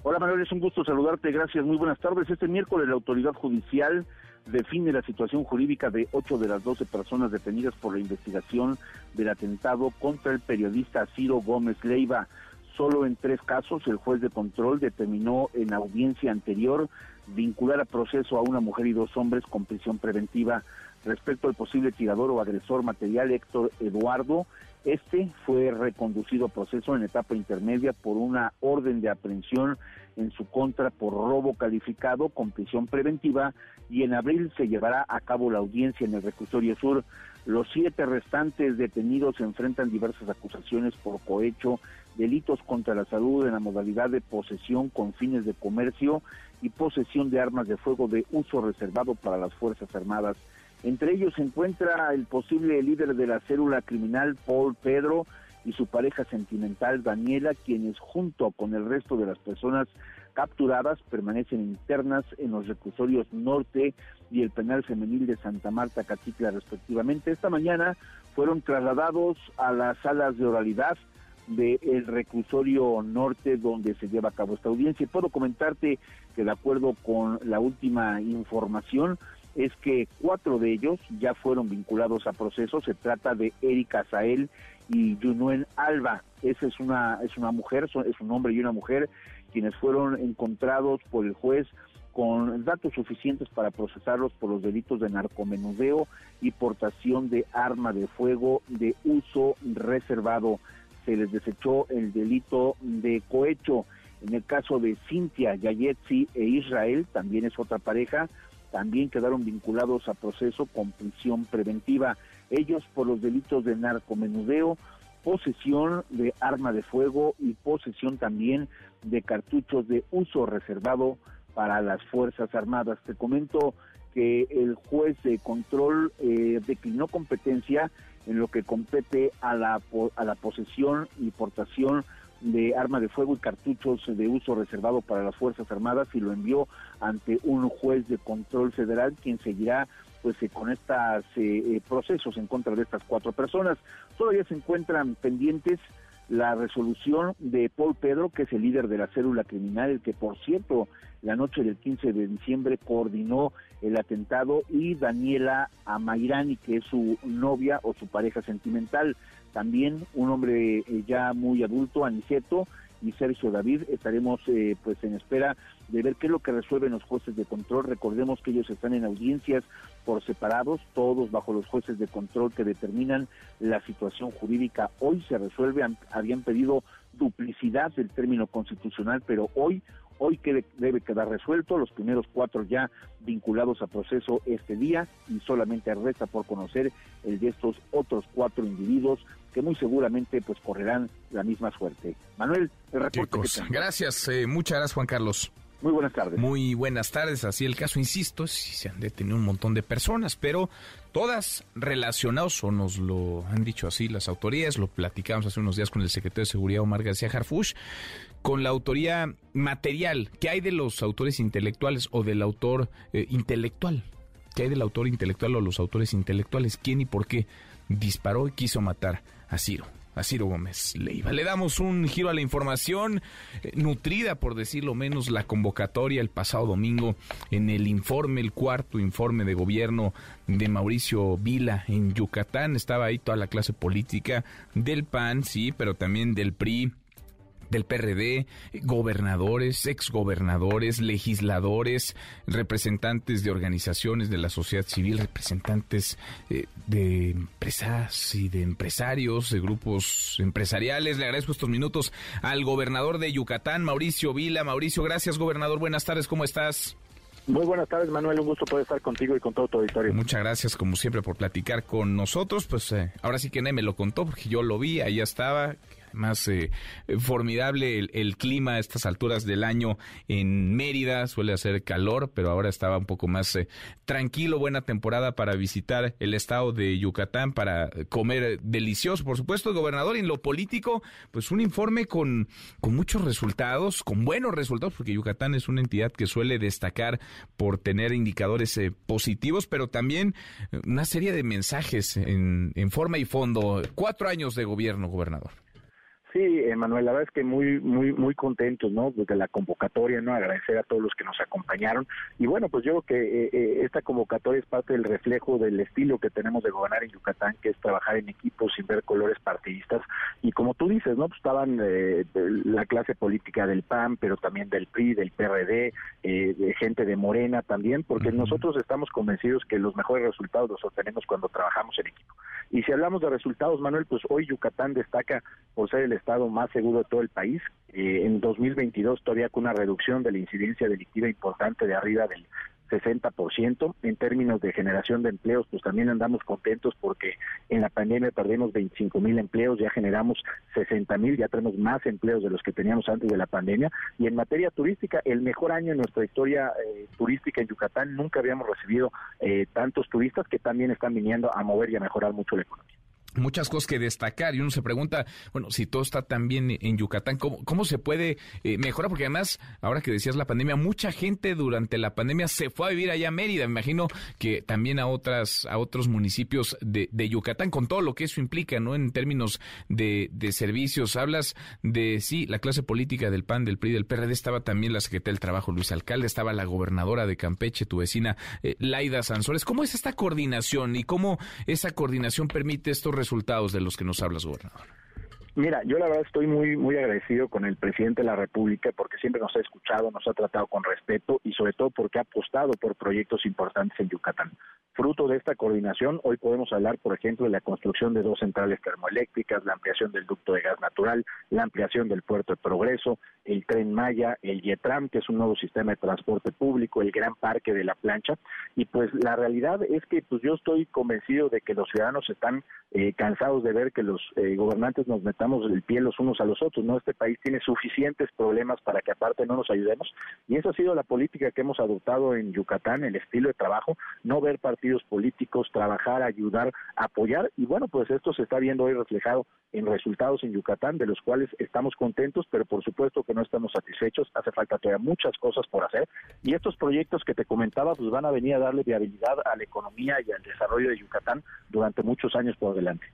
Hola Manuel, es un gusto saludarte, gracias, muy buenas tardes. Este miércoles la autoridad judicial define la situación jurídica de ocho de las doce personas detenidas por la investigación del atentado contra el periodista Ciro Gómez Leiva. Solo en tres casos el juez de control determinó en audiencia anterior vincular a proceso a una mujer y dos hombres con prisión preventiva. Respecto al posible tirador o agresor material Héctor Eduardo, este fue reconducido a proceso en etapa intermedia por una orden de aprehensión en su contra por robo calificado con prisión preventiva y en abril se llevará a cabo la audiencia en el reclusorio sur. Los siete restantes detenidos enfrentan diversas acusaciones por cohecho, delitos contra la salud en la modalidad de posesión con fines de comercio y posesión de armas de fuego de uso reservado para las Fuerzas Armadas. Entre ellos se encuentra el posible líder de la célula criminal Paul Pedro y su pareja sentimental Daniela, quienes junto con el resto de las personas capturadas permanecen internas en los reclusorios norte y el penal femenil de Santa Marta Catitla respectivamente. Esta mañana fueron trasladados a las salas de oralidad del reclusorio norte donde se lleva a cabo esta audiencia. Puedo comentarte que de acuerdo con la última información es que cuatro de ellos ya fueron vinculados a proceso. Se trata de Erika Sael y Junuen Alba. Esa es una, es una mujer, es un hombre y una mujer quienes fueron encontrados por el juez con datos suficientes para procesarlos por los delitos de narcomenudeo y portación de arma de fuego de uso reservado se les desechó el delito de cohecho. En el caso de Cintia, Yayetsi e Israel, también es otra pareja, también quedaron vinculados a proceso con prisión preventiva. Ellos por los delitos de narcomenudeo, posesión de arma de fuego y posesión también de cartuchos de uso reservado para las Fuerzas Armadas. Te comento que el juez de control eh, declinó competencia en lo que compete a la, a la posesión y portación de arma de fuego y cartuchos de uso reservado para las Fuerzas Armadas y lo envió ante un juez de control federal quien seguirá pues eh, con estos eh, procesos en contra de estas cuatro personas. Todavía se encuentran pendientes la resolución de Paul Pedro, que es el líder de la célula criminal, el que por cierto la noche del 15 de diciembre coordinó el atentado, y Daniela Amairani, que es su novia o su pareja sentimental. También un hombre eh, ya muy adulto, Aniceto, y Sergio David. Estaremos eh, pues en espera de ver qué es lo que resuelven los jueces de control. Recordemos que ellos están en audiencias por separados, todos bajo los jueces de control que determinan la situación jurídica. Hoy se resuelve, habían pedido duplicidad del término constitucional, pero hoy hoy que debe quedar resuelto, los primeros cuatro ya vinculados a proceso este día y solamente resta por conocer el de estos otros cuatro individuos que muy seguramente pues correrán la misma suerte. Manuel, el reporte. gracias, eh, muchas gracias Juan Carlos. Muy buenas tardes. Muy buenas tardes. Así el caso, insisto, si se han detenido un montón de personas, pero todas relacionadas, o nos lo han dicho así las autoridades, lo platicamos hace unos días con el secretario de Seguridad Omar García Harfush, con la autoría material. ¿Qué hay de los autores intelectuales o del autor eh, intelectual? ¿Qué hay del autor intelectual o los autores intelectuales? ¿Quién y por qué disparó y quiso matar a Ciro? a Ciro Gómez Leiva. Le damos un giro a la información eh, nutrida, por decirlo menos, la convocatoria el pasado domingo en el informe, el cuarto informe de gobierno de Mauricio Vila en Yucatán. Estaba ahí toda la clase política del PAN, sí, pero también del PRI, del PRD, gobernadores, exgobernadores, legisladores, representantes de organizaciones de la sociedad civil, representantes eh, de empresas y de empresarios, de grupos empresariales. Le agradezco estos minutos al gobernador de Yucatán, Mauricio Vila. Mauricio, gracias, gobernador. Buenas tardes, ¿cómo estás? Muy buenas tardes, Manuel. Un gusto poder estar contigo y con todo tu auditorio. Muchas gracias, como siempre, por platicar con nosotros. Pues eh, ahora sí que Neme me lo contó porque yo lo vi, ahí estaba más eh, formidable el, clima a estas alturas del año en Mérida. Suele hacer calor, pero ahora estaba un poco más eh, tranquilo. Buena temporada para visitar el estado de Yucatán, para comer delicioso, por supuesto, gobernador. En lo político, pues un informe con, con muchos resultados, con buenos resultados, porque Yucatán es una entidad que suele destacar por tener indicadores eh, positivos, pero también una serie de mensajes en, en forma y fondo. Cuatro años de gobierno, gobernador. Sí, Manuel, la verdad es que muy, muy, muy contentos, ¿no? Desde la convocatoria, ¿no? Agradecer a todos los que nos acompañaron. Y bueno, pues yo creo que eh, eh, esta convocatoria es parte del reflejo del estilo que tenemos de gobernar en Yucatán, que es trabajar en equipos sin ver colores partidistas. Y como tú dices, ¿no? Pues estaban eh, la clase política del PAN, pero también del PRI, del PRD, de gente de Morena también, porque nosotros estamos convencidos que los mejores resultados los obtenemos cuando trabajamos en equipo. Y si hablamos de resultados, Manuel, pues hoy Yucatán destaca por ser el estado más seguro de todo el país. Eh, en 2022 todavía con una reducción de la incidencia delictiva importante de arriba del 60%. En términos de generación de empleos, pues también andamos contentos porque en la pandemia perdimos 25 mil empleos, ya generamos 60 mil, ya tenemos más empleos de los que teníamos antes de la pandemia. Y en materia turística, el mejor año en nuestra historia eh, turística en Yucatán, nunca habíamos recibido eh, tantos turistas que también están viniendo a mover y a mejorar mucho la economía muchas cosas que destacar y uno se pregunta, bueno, si todo está tan bien en Yucatán, ¿cómo, cómo se puede eh, mejorar? Porque además, ahora que decías la pandemia, mucha gente durante la pandemia se fue a vivir allá a Mérida, me imagino que también a otras a otros municipios de, Yucatán, con todo lo que eso implica, ¿no? En términos de, de, servicios, hablas de, sí, la clase política del PAN, del PRI, del PRD, estaba también la Secretaría del Trabajo, Luis Alcalde, estaba la gobernadora de Campeche, tu vecina, eh, Laida Sansores. ¿Cómo es esta coordinación y cómo esa coordinación permite estos resultados de los que nos hablas, gobernador? Mira, yo la verdad estoy muy muy agradecido con el presidente de la República porque siempre nos ha escuchado, nos ha tratado con respeto y sobre todo porque ha apostado por proyectos importantes en Yucatán. Fruto de esta coordinación, hoy podemos hablar, por ejemplo, de la construcción de dos centrales termoeléctricas, la ampliación del ducto de gas natural, la ampliación del puerto de Progreso, el tren Maya, el YETRAM, que es un nuevo sistema de transporte público, el gran parque de la plancha. Y pues la realidad es que pues yo estoy convencido de que los ciudadanos están eh, cansados de ver que los eh, gobernantes nos metan el pie los unos a los otros, ¿no? Este país tiene suficientes problemas para que aparte no nos ayudemos. Y esa ha sido la política que hemos adoptado en Yucatán, el estilo de trabajo, no ver partidos políticos, trabajar, ayudar, apoyar. Y bueno, pues esto se está viendo hoy reflejado en resultados en Yucatán, de los cuales estamos contentos, pero por supuesto que no estamos satisfechos, hace falta todavía muchas cosas por hacer. Y estos proyectos que te comentaba pues van a venir a darle viabilidad a la economía y al desarrollo de Yucatán durante muchos años por delante.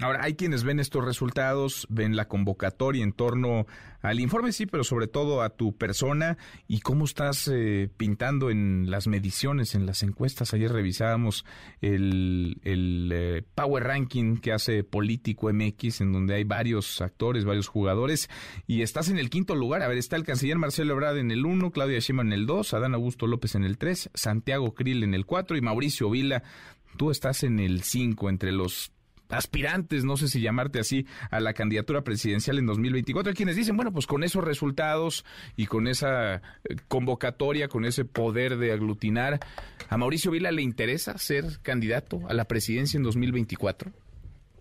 Ahora, hay quienes ven estos resultados ven la convocatoria en torno al informe, sí, pero sobre todo a tu persona y cómo estás eh, pintando en las mediciones, en las encuestas. Ayer revisábamos el, eh, Power Ranking que hace Político MX, en donde hay varios actores, varios jugadores, y estás en el quinto lugar. A ver, está el canciller Marcelo Ebrard en el 1, Claudia Sheinbaum en el 2, Adán Augusto López en el 3, Santiago Krill en el 4 y Mauricio Vila. Tú estás en el 5, entre los aspirantes, no sé si llamarte así, a la candidatura presidencial en 2024. Hay quienes dicen, bueno, pues con esos resultados y con esa eh, convocatoria, con ese poder de aglutinar, ¿a Mauricio Vila le interesa ser candidato a la presidencia en 2024?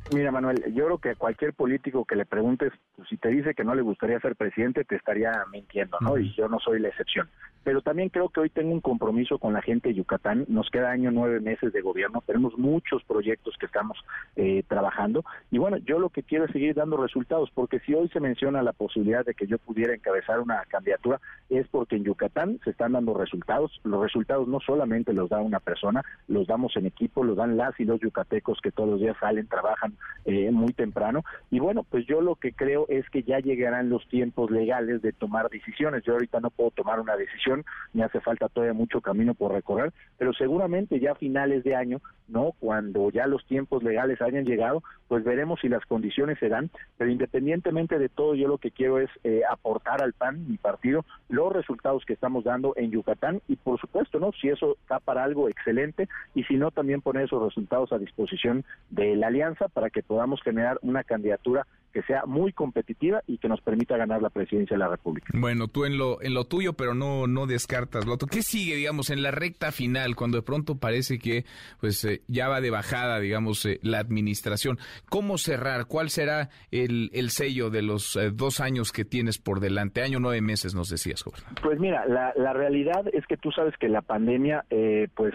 Mira, Manuel, yo creo que cualquier político que le preguntes, pues, si te dice que no le gustaría ser presidente, te estaría mintiendo, ¿no? Y yo no soy la excepción pero también creo que hoy tengo un compromiso con la gente de Yucatán. Nos queda año nueve meses de gobierno, tenemos muchos proyectos que estamos eh, trabajando y bueno, yo lo que quiero es seguir dando resultados, porque si hoy se menciona la posibilidad de que yo pudiera encabezar una candidatura, es porque en Yucatán se están dando resultados. Los resultados no solamente los da una persona, los damos en equipo, los dan las y los yucatecos que todos los días salen, trabajan eh, muy temprano y bueno, pues yo lo que creo es que ya llegarán los tiempos legales de tomar decisiones. Yo ahorita no puedo tomar una decisión, me hace falta todavía mucho camino por recorrer, pero seguramente ya a finales de año, ¿no? Cuando ya los tiempos legales hayan llegado, pues veremos si las condiciones se dan, pero independientemente de todo, yo lo que quiero es eh, aportar al PAN, mi partido, los resultados que estamos dando en Yucatán y por supuesto, ¿no? Si eso está para algo excelente y si no, también poner esos resultados a disposición de la alianza para que podamos generar una candidatura que sea muy competitiva y que nos permita ganar la presidencia de la República. Bueno, tú en lo en lo tuyo, pero no no descartas lo otro. ¿Qué sigue, digamos, en la recta final cuando de pronto parece que pues eh, ya va de bajada, digamos, eh, la administración? ¿Cómo cerrar? ¿Cuál será el, el sello de los eh, dos años que tienes por delante? Año nueve meses, nos decías, gobernador. Pues mira, la, la realidad es que tú sabes que la pandemia pues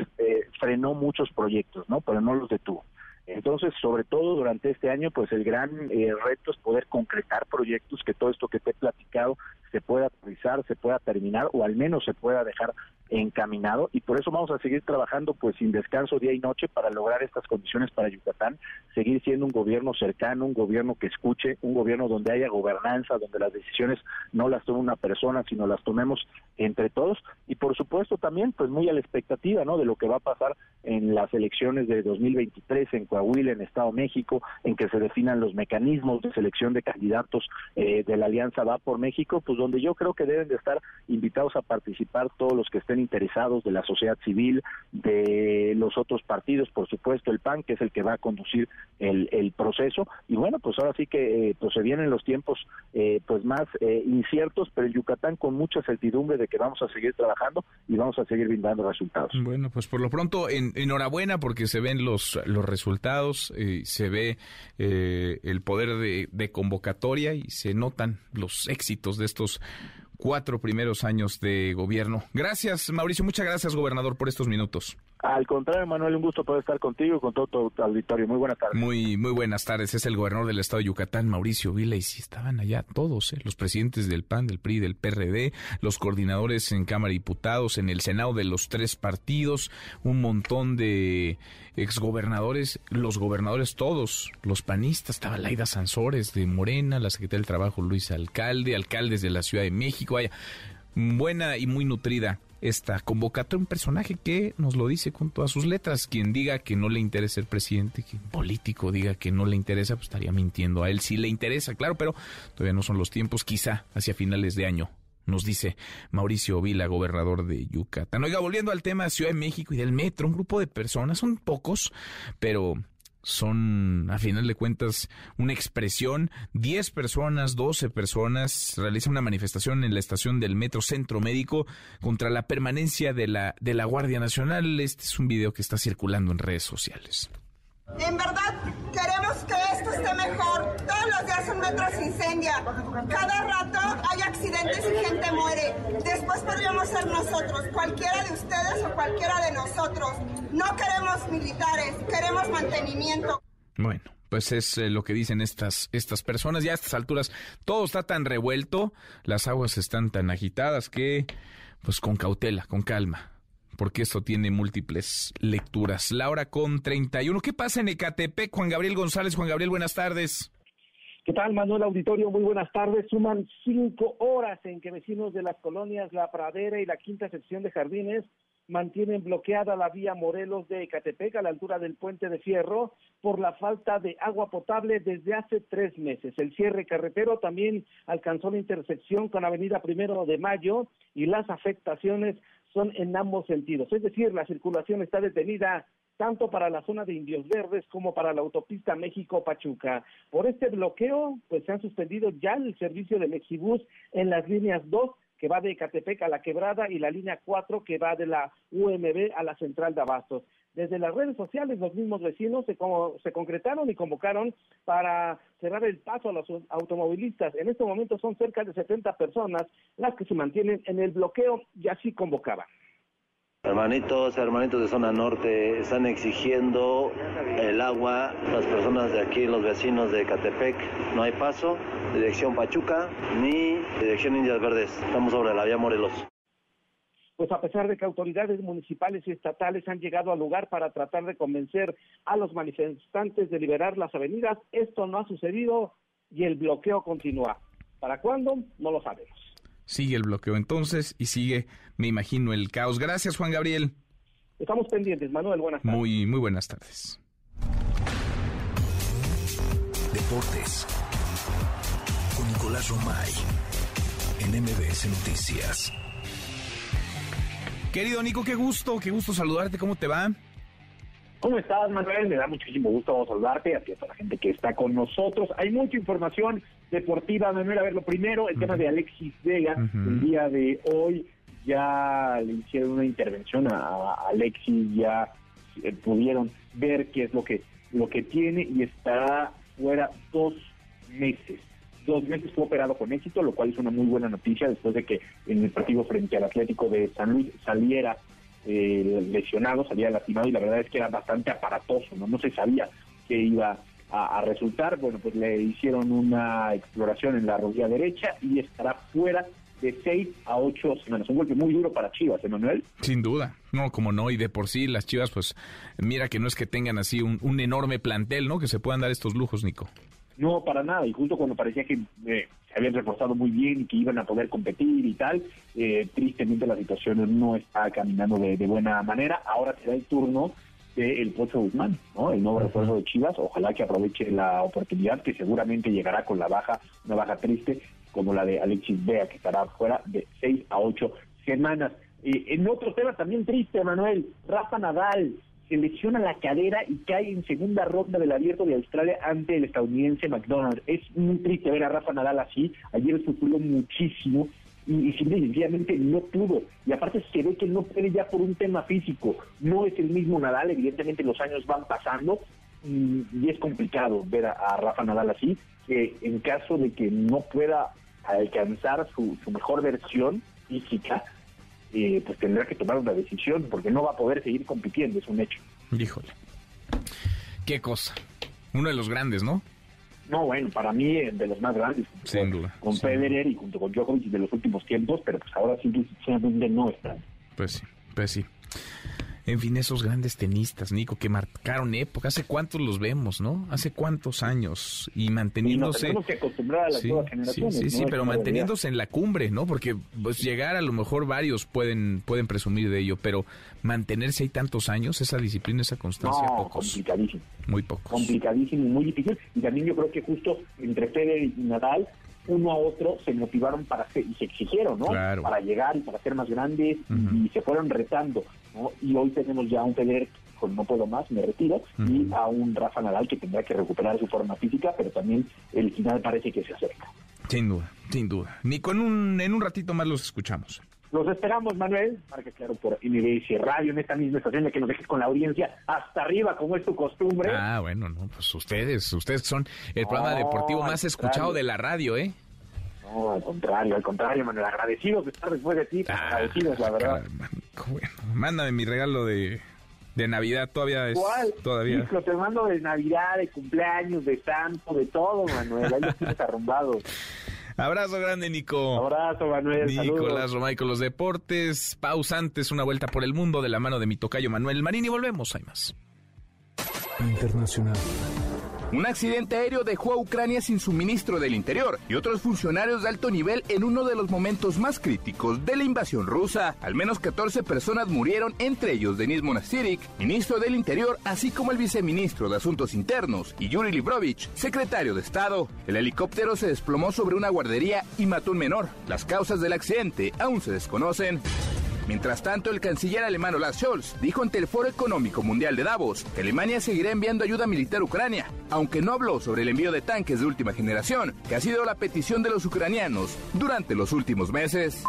frenó muchos proyectos, ¿no? Pero no los detuvo. Entonces, sobre todo durante este año, pues el gran eh, reto es poder concretar proyectos, que todo esto que te he platicado se pueda realizar, se pueda terminar o al menos se pueda dejar encaminado y por eso vamos a seguir trabajando pues sin descanso día y noche para lograr estas condiciones para Yucatán, seguir siendo un gobierno cercano, un gobierno que escuche, un gobierno donde haya gobernanza, donde las decisiones no las tome una persona, sino las tomemos entre todos y por supuesto también pues muy a la expectativa, ¿no? de lo que va a pasar en las elecciones de 2023 en Coahuila, en Estado México, en que se definan los mecanismos de selección de candidatos eh, de la Alianza Va por México, pues donde yo creo que deben de estar invitados a participar todos los que estén interesados de la sociedad civil, de los otros partidos, por supuesto el PAN, que es el que va a conducir el, el proceso. Y bueno, pues ahora sí que eh, pues se vienen los tiempos eh, pues más eh, inciertos, pero en Yucatán con mucha certidumbre de que vamos a seguir trabajando y vamos a seguir brindando resultados. Bueno, pues por lo pronto en, enhorabuena porque se ven los, los resultados, se ve el poder de, de convocatoria y se notan los éxitos de estos cuatro primeros años de gobierno. Gracias, Mauricio. Muchas gracias, gobernador, por estos minutos. Al contrario, Manuel, un gusto poder estar contigo y con todo tu auditorio. Muy buenas tardes. Muy, muy buenas tardes. Es el gobernador del estado de Yucatán, Mauricio Vila, y sí estaban allá todos, ¿eh? los presidentes del PAN, del PRI, del PRD, los coordinadores en Cámara de Diputados, en el Senado de los tres partidos, un montón de exgobernadores, los gobernadores todos, los panistas, estaba Laida Sansores de Morena, la secretaria del Trabajo Luis Alcalde, alcaldes de la Ciudad de México, vaya, buena y muy nutrida esta convocatoria, un personaje que nos lo dice con todas sus letras. Quien diga que no le interesa ser presidente, quien político diga que no le interesa, pues estaría mintiendo. A él sí le interesa, claro, pero todavía no son los tiempos, quizá hacia finales de año. Nos dice Mauricio Vila, gobernador de Yucatán. Oiga, volviendo al tema Ciudad de México y del metro, un grupo de personas, son pocos, pero son, a final de cuentas, una expresión. Diez personas, doce personas realizan una manifestación en la estación del Metro Centro Médico contra la permanencia de la, de la Guardia Nacional. Este es un video que está circulando en redes sociales. En verdad, queremos que esto esté mejor. Todos los días un metro se incendia. Cada rato hay accidentes y gente muere. Después podríamos ser nosotros, cualquiera de ustedes o cualquiera de nosotros. No queremos militares, queremos mantenimiento. Bueno, pues es eh, lo que dicen estas, estas personas. Ya a estas alturas todo está tan revuelto, las aguas están tan agitadas que, pues con cautela, con calma porque esto tiene múltiples lecturas. Laura con 31. ¿Qué pasa en Ecatepec? Juan Gabriel González. Juan Gabriel, buenas tardes. ¿Qué tal, Manuel Auditorio? Muy buenas tardes. Suman cinco horas en que vecinos de las colonias La Pradera y la quinta sección de Jardines mantienen bloqueada la vía Morelos de Ecatepec a la altura del puente de Fierro por la falta de agua potable desde hace tres meses. El cierre carretero también alcanzó la intersección con Avenida Primero de Mayo y las afectaciones son en ambos sentidos. Es decir, la circulación está detenida tanto para la zona de Indios Verdes como para la autopista México-Pachuca. Por este bloqueo, pues se han suspendido ya el servicio de Mexibus en las líneas 2 que va de Catepec a la Quebrada y la línea 4 que va de la UMB a la central de Abastos. Desde las redes sociales los mismos vecinos se, se concretaron y convocaron para cerrar el paso a los automovilistas. En este momento son cerca de 70 personas las que se mantienen en el bloqueo y así convocaban. Hermanitos, hermanitos de zona norte, están exigiendo el agua. Las personas de aquí, los vecinos de Catepec, no hay paso. Dirección Pachuca ni dirección Indias Verdes. Estamos sobre la vía Morelos. Pues a pesar de que autoridades municipales y estatales han llegado al lugar para tratar de convencer a los manifestantes de liberar las avenidas, esto no ha sucedido y el bloqueo continúa. ¿Para cuándo? No lo sabemos. Sigue el bloqueo entonces y sigue, me imagino, el caos. Gracias, Juan Gabriel. Estamos pendientes. Manuel, buenas tardes. Muy, muy buenas tardes. Deportes. Con Nicolás Romay. En MBS Noticias. Querido Nico, qué gusto, qué gusto saludarte. ¿Cómo te va? ¿Cómo estás, Manuel? Me da muchísimo gusto saludarte, así a toda la gente que está con nosotros. Hay mucha información deportiva, Manuel. A ver, lo primero, el tema de Alexis Vega. El día de hoy ya le hicieron una intervención a, Alexis, ya eh, pudieron ver qué es lo que, lo que tiene y estará fuera dos meses. Dos meses fue operado con éxito, lo cual es una muy buena noticia después de que en el partido frente al Atlético de San Luis saliera eh, lesionado, salía lastimado y la verdad es que era bastante aparatoso, no, no se sabía qué iba a, resultar. Bueno, pues le hicieron una exploración en la rodilla derecha y estará fuera de seis a ocho semanas. Un golpe muy duro para Chivas, Emanuel. Sin duda, no, como no, y de por sí las Chivas, pues mira que no es que tengan así un, un enorme plantel, ¿no? Que se puedan dar estos lujos, Nico. No, para nada. Y justo cuando parecía que eh, se habían reforzado muy bien y que iban a poder competir y tal, eh, tristemente la situación no está caminando de, buena manera. Ahora será el turno del Pocho Guzmán, ¿no? El nuevo refuerzo de Chivas. Ojalá que aproveche la oportunidad que seguramente llegará con la baja, una baja triste, como la de Alexis Bea, que estará fuera de seis a ocho semanas. Eh, en otro tema también triste, Manuel, Rafa Nadal se lesiona la cadera y cae en segunda ronda del abierto de Australia ante el estadounidense McDonald. Es muy triste ver a Rafa Nadal así. Ayer sufrió muchísimo y, y sencillamente no pudo. Y aparte se ve que no puede ya por un tema físico. No es el mismo Nadal, evidentemente los años van pasando y, es complicado ver a, Rafa Nadal así, que en caso de que no pueda alcanzar su, su mejor versión física, eh, pues tendrá que tomar una decisión porque no va a poder seguir compitiendo, es un hecho. Híjole. Qué cosa. Uno de los grandes, ¿no? No, bueno, para mí eh, de los más grandes. Sin duda. Con Federer y junto con Djokovic de los últimos tiempos, pero pues ahora simplemente no están. Pues sí, pues sí. En fin, esos grandes tenistas, Nico, que marcaron época. ¿Hace cuántos los vemos, no? ¿Hace cuántos años? Y manteniéndose... tenemos que acostumbrar a las sí, nuevas generaciones. Sí, sí, sí, pero manteniéndose en la cumbre, ¿no? Porque pues llegar a lo mejor varios pueden, pueden presumir de ello, pero mantenerse ahí tantos años, esa disciplina, esa constancia, no, pocos. complicadísimo. Muy pocos. Complicadísimo y muy difícil. Y también yo creo que justo entre Federer y Nadal uno a otro se motivaron para hacer, y se exigieron, ¿no? Para llegar y para ser más grandes y se fueron retando, ¿no? Y hoy tenemos ya un Federer con no puedo más, me retiro, y a un Rafa Nadal que tendrá que recuperar su forma física, pero también el final parece que se acerca. Sin duda, sin duda. Nico, en un, en un ratito más los escuchamos. Los esperamos, Manuel, marca claro por MBS Radio en esta misma estación de que nos dejes con la audiencia hasta arriba, como es tu costumbre. Ah, bueno, no, pues ustedes, ustedes son el programa deportivo más escuchado de la radio, ¿eh? No, al contrario, al contrario, Manuel, agradecidos de estar después de ti, ah, agradecidos, la verdad. bueno, mándame mi regalo de, de Navidad, todavía es. ¿Cuál? Todavía. Te mando de Navidad, de cumpleaños, de santo, de todo, Manuel, ahí lo tienes arrumbado. Abrazo grande, Nico. Abrazo, Manuel. Nicolás Romay con los deportes. Pausantes, una vuelta por el mundo de la mano de mi tocayo Manuel Marín y volvemos. Hay más. Internacional. Un accidente aéreo dejó a Ucrania sin suministro del interior y otros funcionarios de alto nivel en uno de los momentos más críticos de la invasión rusa. Al menos 14 personas murieron, entre ellos Denis Monasiric, ministro del Interior, así como el viceministro de Asuntos Internos, y Yuri Librovich, secretario de Estado. El helicóptero se desplomó sobre una guardería y mató un menor. Las causas del accidente aún se desconocen. Mientras tanto, el canciller alemán Olaf Scholz dijo ante el Foro Económico Mundial de Davos que Alemania seguirá enviando ayuda militar a Ucrania, aunque no habló sobre el envío de tanques de última generación, que ha sido la petición de los ucranianos durante los últimos meses.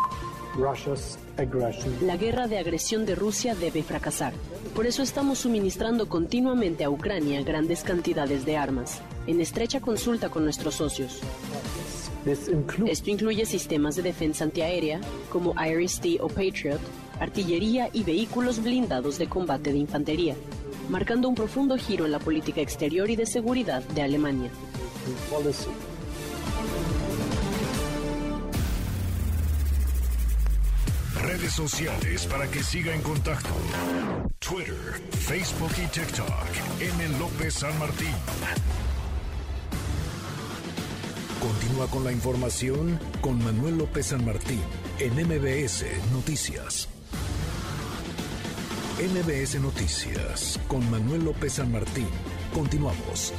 La guerra de agresión de Rusia debe fracasar. Por eso estamos suministrando continuamente a Ucrania grandes cantidades de armas, en estrecha consulta con nuestros socios. Esto incluye sistemas de defensa antiaérea como Iris-T o Patriot, artillería y vehículos blindados de combate de infantería, marcando un profundo giro en la política exterior y de seguridad de Alemania. Redes sociales para que siga en contacto: Twitter, Facebook y TikTok. M. López San Martín. Continúa con la información con Manuel López San Martín en MBS Noticias. MBS Noticias con Manuel López San Martín. Continuamos.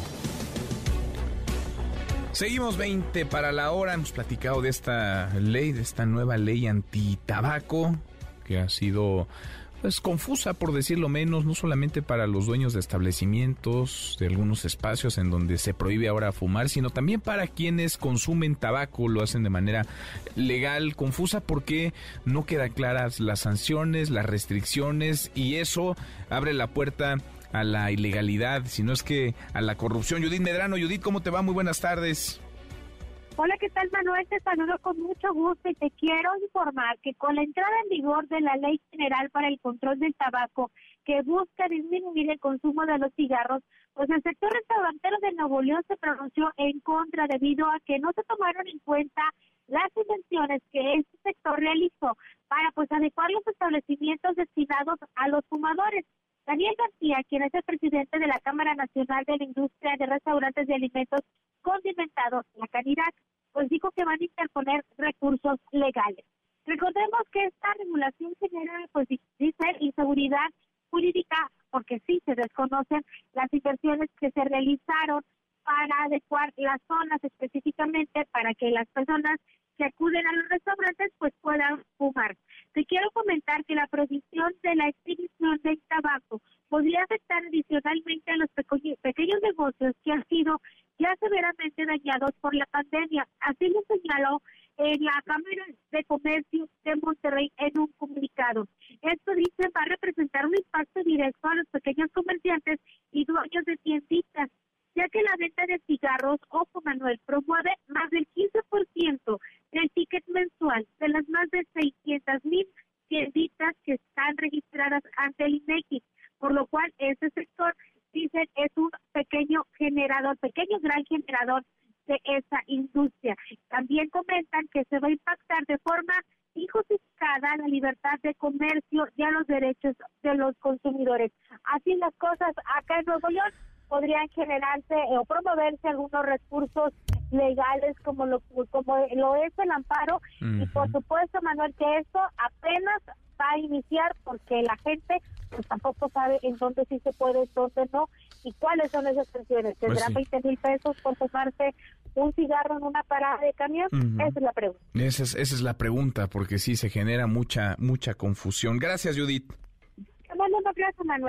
Seguimos 20 para la hora. Hemos platicado de esta ley, de esta nueva ley anti-tabaco que ha sido pues confusa por decirlo menos, no solamente para los dueños de establecimientos, de algunos espacios en donde se prohíbe ahora fumar, sino también para quienes consumen tabaco, lo hacen de manera legal, confusa porque no quedan claras las sanciones, las restricciones y eso abre la puerta a la ilegalidad, si no es que a la corrupción. Judith Medrano, Judith, ¿cómo te va? Muy buenas tardes. Hola, ¿qué tal Manuel? Te saludo con mucho gusto y te quiero informar que con la entrada en vigor de la Ley General para el Control del Tabaco, que busca disminuir el consumo de los cigarros, pues el sector restaurantero de Nuevo León se pronunció en contra debido a que no se tomaron en cuenta las invenciones que este sector realizó para pues adecuar los establecimientos destinados a los fumadores. Daniel García, quien es el presidente de la Cámara Nacional de la Industria de Restaurantes de Alimentos condimentados, la Canirac, pues dijo que van a interponer recursos legales. Recordemos que esta regulación genera, pues dice, inseguridad jurídica porque sí se desconocen las inversiones que se realizaron para adecuar las zonas específicamente para que las personas que acuden a los restaurantes pues puedan fumar. Te quiero comentar que la prohibición de la exhibición del tabaco podría afectar adicionalmente a los pequeños negocios que han sido ya severamente dañados por la pandemia. Así lo señaló en la Cámara de Comercio de Monterrey en un comunicado. Esto dice va a representar un impacto directo a los pequeños comerciantes y dueños de tienditas, ya que la venta de cigarros, ojo Manuel, promueve más del 15% del ticket mensual de las más de 600 mil tienditas que están registradas ante el INEGI, por lo cual este sector dicen es un pequeño generador, pequeño gran generador de esa industria. También comentan que se va a impactar de forma injustificada la libertad de comercio y a los derechos de los consumidores. Así las cosas acá en Nuevo León podrían generarse eh, o promoverse algunos recursos legales como lo como lo es el amparo y por supuesto Manuel que esto apenas va a iniciar porque la gente pues tampoco sabe en dónde sí se puede, en dónde no, y cuáles son esas pensiones. Pues ¿Tendrán 20 mil pesos por tomarse un cigarro en una parada de camión? Esa es la pregunta. Esa es, esa es la pregunta, porque sí se genera mucha, mucha confusión. Gracias, Judith.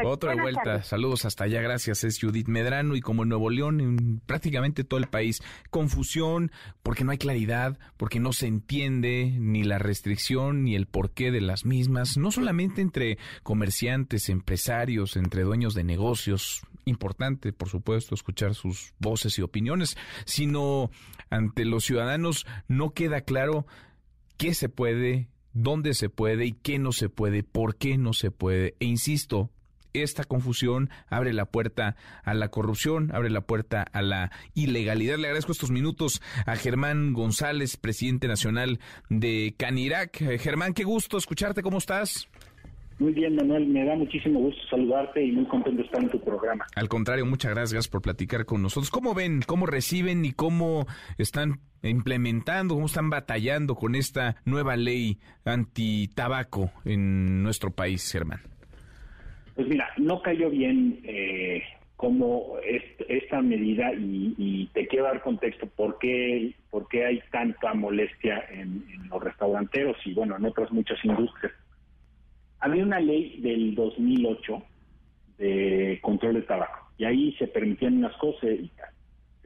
Otra vuelta, saludos hasta allá, gracias. Es Judith Medrano y como en Nuevo León, en prácticamente todo el país, confusión porque no hay claridad, porque no se entiende ni la restricción ni el porqué de las mismas, no solamente entre comerciantes, empresarios, entre dueños de negocios, importante, por supuesto, escuchar sus voces y opiniones, sino ante los ciudadanos no queda claro qué se puede, dónde se puede y qué no se puede, por qué no se puede. E insisto, esta confusión abre la puerta a la corrupción, abre la puerta a la ilegalidad. Le agradezco estos minutos a Germán González, presidente nacional de Canirac. Eh, Germán, qué gusto escucharte, ¿cómo estás? Muy bien, Manuel, me da muchísimo gusto saludarte y muy contento de estar en tu programa. Al contrario, muchas gracias por platicar con nosotros. ¿Cómo ven, cómo reciben y cómo están implementando, cómo están batallando con esta nueva ley anti-tabaco en nuestro país, Germán? Pues mira, no cayó bien eh, como esta medida y, te quiero dar contexto por qué, por qué hay tanta molestia en, en los restauranteros y bueno, en otras muchas industrias había una ley del 2008 de control de tabaco y ahí se permitían unas cosas y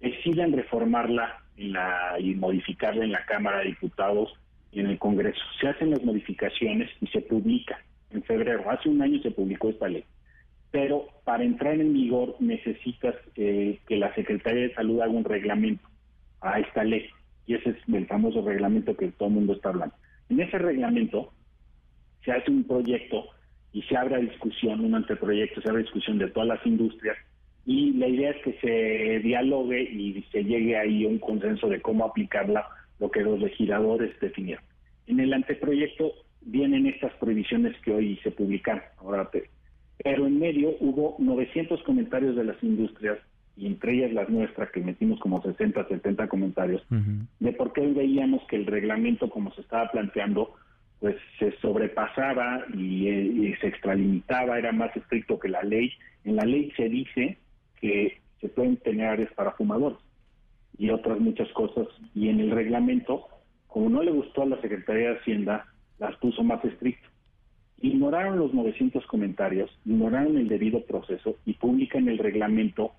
deciden reformarla y modificarla en la Cámara de Diputados y en el Congreso. Se hacen las modificaciones y se publica en febrero. Hace un año se publicó esta ley. Pero para entrar en vigor necesitas eh, que la Secretaría de Salud haga un reglamento a esta ley. Y ese es el famoso reglamento que todo el mundo está hablando. En ese reglamento se hace un proyecto y se abre a discusión, un anteproyecto, se abre a discusión de todas las industrias y la idea es que se dialogue y se llegue ahí a un consenso de cómo aplicarla, lo que los legisladores definieron. En el anteproyecto vienen estas prohibiciones que hoy se publican, ahora pero en medio hubo 900 comentarios de las industrias y entre ellas las nuestras, que metimos como 60, 70 comentarios, de por qué veíamos que el reglamento, como se estaba planteando, pues se sobrepasaba y, y, se extralimitaba, era más estricto que la ley. En la ley se dice que se pueden tener áreas para fumadores y otras muchas cosas, y en el reglamento, como no le gustó a la Secretaría de Hacienda, las puso más estricto. Ignoraron los 900 comentarios, ignoraron el debido proceso y publican el reglamento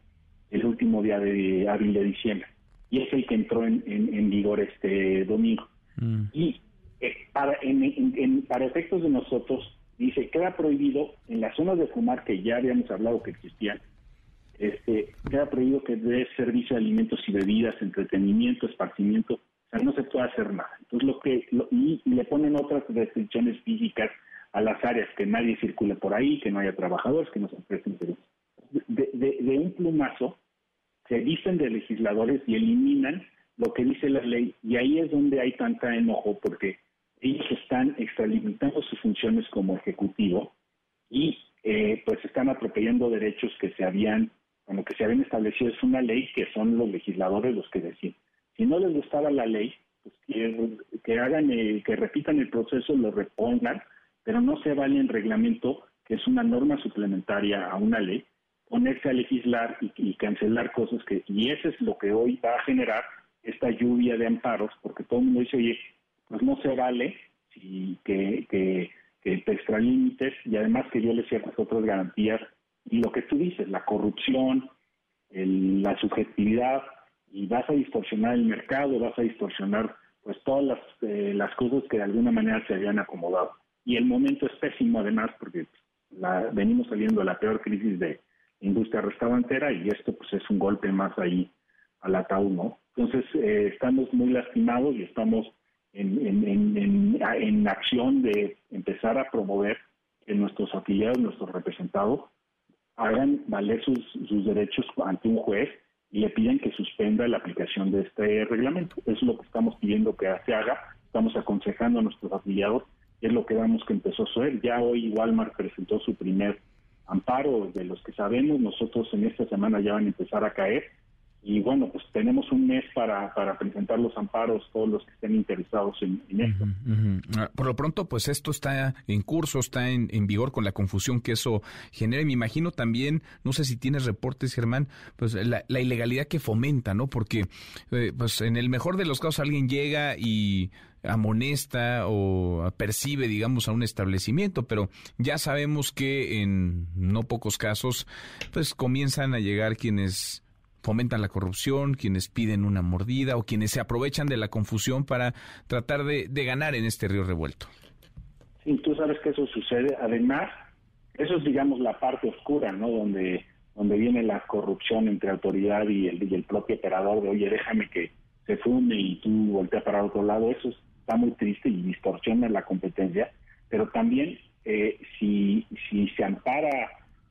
el último día de abril de diciembre. Y es el que entró en, en, vigor este domingo. Mm. Y eh, para, en, para efectos de nosotros, dice, queda prohibido en las zonas de fumar que ya habíamos hablado que existían, este, queda prohibido que dé servicio de alimentos y bebidas, entretenimiento, esparcimiento, o sea, no se puede hacer nada. Entonces, lo que, y, le ponen otras restricciones físicas a las áreas, que nadie circule por ahí, que no haya trabajadores, que no se presten servicios de, un plumazo se dicen de legisladores y eliminan lo que dice la ley y ahí es donde hay tanta enojo porque ellos están extralimitando sus funciones como ejecutivo y eh, pues están atropellando derechos que se habían como que se habían establecido. Es una ley que son los legisladores los que deciden. Si no les gustaba la ley pues que, hagan que repitan el proceso lo repongan pero no se vale en reglamento que es una norma suplementaria a una ley ponerse a legislar y, cancelar cosas que, y eso es lo que hoy va a generar esta lluvia de amparos, porque todo el mundo dice, oye, pues no se vale si, que, que, que te extralímites y además que yo le ciertas otras garantías. Y lo que tú dices, la corrupción, la subjetividad, y vas a distorsionar el mercado, vas a distorsionar pues todas las, eh, las cosas que de alguna manera se habían acomodado. Y el momento es pésimo además porque la, venimos saliendo de la peor crisis de, industria restaurantera y esto pues es un golpe más ahí al ataúd, ¿no? Entonces eh, estamos muy lastimados y estamos en, en, en, en, acción de empezar a promover que nuestros afiliados, nuestros representados, hagan valer sus, sus derechos ante un juez y le piden que suspenda la aplicación de este reglamento. Eso es lo que estamos pidiendo que se haga, estamos aconsejando a nuestros afiliados, es lo que vamos que empezó suceder. Ya hoy Walmart presentó su primer amparo de los que sabemos, nosotros en esta semana ya van a empezar a caer y bueno, pues tenemos un mes para, para presentar los amparos, todos los que estén interesados en, esto. Ah, por lo pronto, pues esto está en curso, está en, vigor con la confusión que eso genera. Y me imagino también, no sé si tienes reportes, Germán, pues la, ilegalidad que fomenta, ¿no? Porque, eh, pues en el mejor de los casos alguien llega y amonesta o percibe, digamos, a un establecimiento, pero ya sabemos que en no pocos casos, pues comienzan a llegar quienes fomentan la corrupción, quienes piden una mordida o quienes se aprovechan de la confusión para tratar de, ganar en este río revuelto. Sí, tú sabes que eso sucede. Además, eso es, digamos, la parte oscura, ¿no? Donde, donde viene la corrupción entre autoridad y el, y el propio operador de, oye, déjame que se fume y tú voltea para otro lado. Eso es está muy triste y distorsiona la competencia, pero también eh, si, si se ampara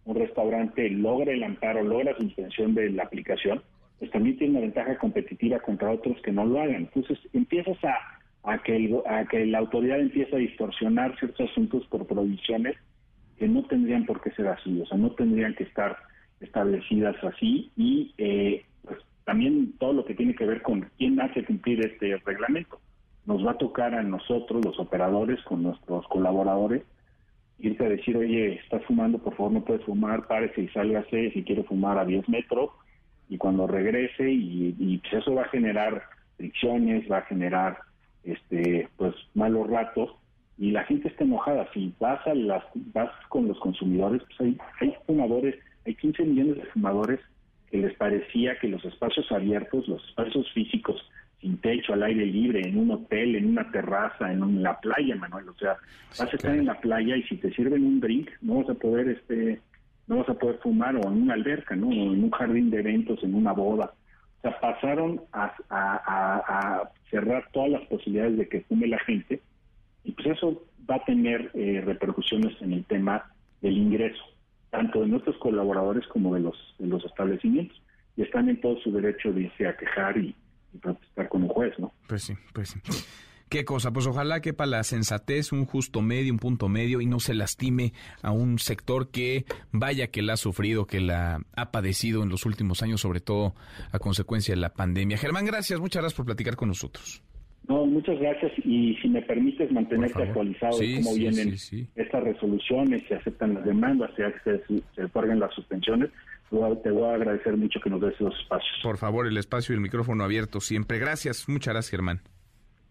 un restaurante, logra el amparo, logra suspensión de la aplicación, pues también tiene una ventaja competitiva contra otros que no lo hagan. Entonces empiezas a, que, a que la autoridad empiece a distorsionar ciertos asuntos por provisiones que no tendrían por qué ser así, o sea, no tendrían que estar establecidas así y eh, pues también todo lo que tiene que ver con quién hace cumplir este reglamento nos va a tocar a nosotros, los operadores, con nuestros colaboradores, irte a decir, oye, estás fumando, por favor no puedes fumar, párese y sálgase si quiere fumar a 10 metros, y cuando regrese, y, pues eso va a generar fricciones, va a generar este pues malos ratos, y la gente está enojada. Si vas, a las, vas con los consumidores, pues hay, hay fumadores, hay 15 millones de fumadores que les parecía que los espacios abiertos, los espacios físicos, sin techo, al aire libre, en un hotel, en una terraza, en, la playa, Manuel. O sea, vas a estar en la playa y si te sirven un drink, no vas a poder, este, no vas a poder fumar o en una alberca, ¿no? O en un jardín de eventos, en una boda. O sea, pasaron a, cerrar todas las posibilidades de que fume la gente y pues eso va a tener eh, repercusiones en el tema del ingreso, tanto de nuestros colaboradores como de los, de los establecimientos. Y están en todo su derecho de irse a quejar y, y protestar con un juez, ¿no? Pues sí, pues sí. ¿Qué cosa? Pues ojalá que para la sensatez un justo medio, un punto medio y no se lastime a un sector que vaya que la ha sufrido, que la ha padecido en los últimos años, sobre todo a consecuencia de la pandemia. Germán, gracias, muchas gracias por platicar con nosotros. No, muchas gracias y si me permites mantenerte actualizado de cómo vienen estas resoluciones, si aceptan las demandas, si se, se otorgan las suspensiones, te voy a agradecer mucho que nos des esos espacios. Por favor, el espacio y el micrófono abierto siempre. Gracias, muchas gracias, Germán.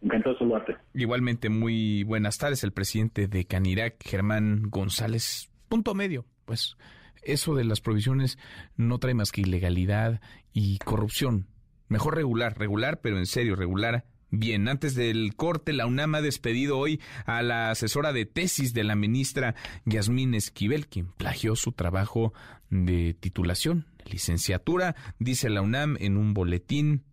Encantado de saludarte. Igualmente, muy buenas tardes. El presidente de Canirac, Germán González, punto medio. Pues eso de las provisiones no trae más que ilegalidad y corrupción. Mejor regular, regular, pero en serio, regular Bien, antes del corte, la UNAM ha despedido hoy a la asesora de tesis de la ministra Yasmín Esquivel, quien plagió su trabajo de titulación, licenciatura, dice la UNAM en un boletín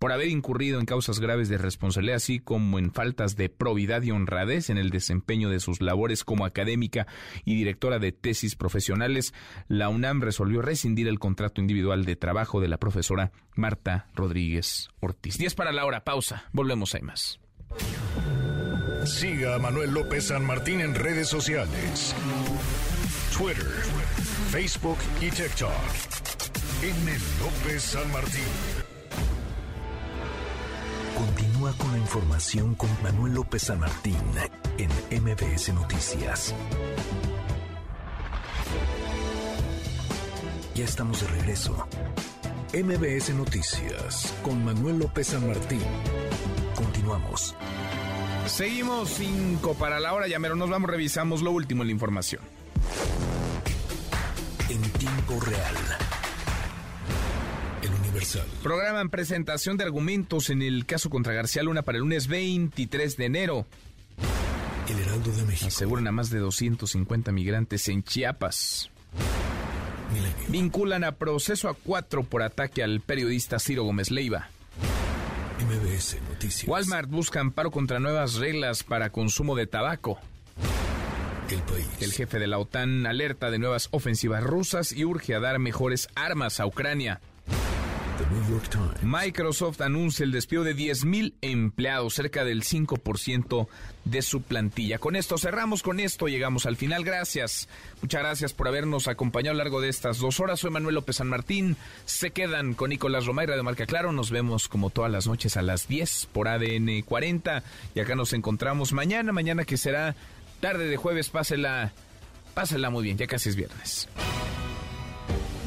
por haber incurrido en causas graves de responsabilidad, así como en faltas de probidad y honradez en el desempeño de sus labores como académica y directora de tesis profesionales, la UNAM resolvió rescindir el contrato individual de trabajo de la profesora Marta Rodríguez Ortiz. Diez para la hora, pausa, volvemos, hay más. Siga a Manuel López San Martín en redes sociales. Twitter, Facebook y TikTok. López San Martín. Continúa con la información con Manuel López San Martín en MBS Noticias. Ya estamos de regreso. MBS Noticias con Manuel López San Martín. Continuamos. Seguimos cinco para la hora, ya mero nos vamos, revisamos lo último en la información. En tiempo real Programan presentación de argumentos en el caso contra García Luna para el lunes 23 de enero. El Heraldo de México. Aseguran a más de 250 migrantes en Chiapas. Vinculan a proceso a cuatro por ataque al periodista Ciro Gómez Leiva. MBS Noticias. Walmart busca amparo contra nuevas reglas para consumo de tabaco. El país. El jefe de la OTAN alerta de nuevas ofensivas rusas y urge a dar mejores armas a Ucrania. Microsoft anuncia el despido de 10.000 empleados, cerca del 5% de su plantilla. Con esto cerramos, con esto llegamos al final. Gracias, muchas gracias por habernos acompañado a lo largo de estas dos horas. Soy Manuel López San Martín. Se quedan con Nicolás Romay, de Marca Claro. Nos vemos como todas las noches a las 10 por ADN 40. Y acá nos encontramos mañana, mañana que será tarde de jueves. Pásela, pásela muy bien, ya casi es viernes.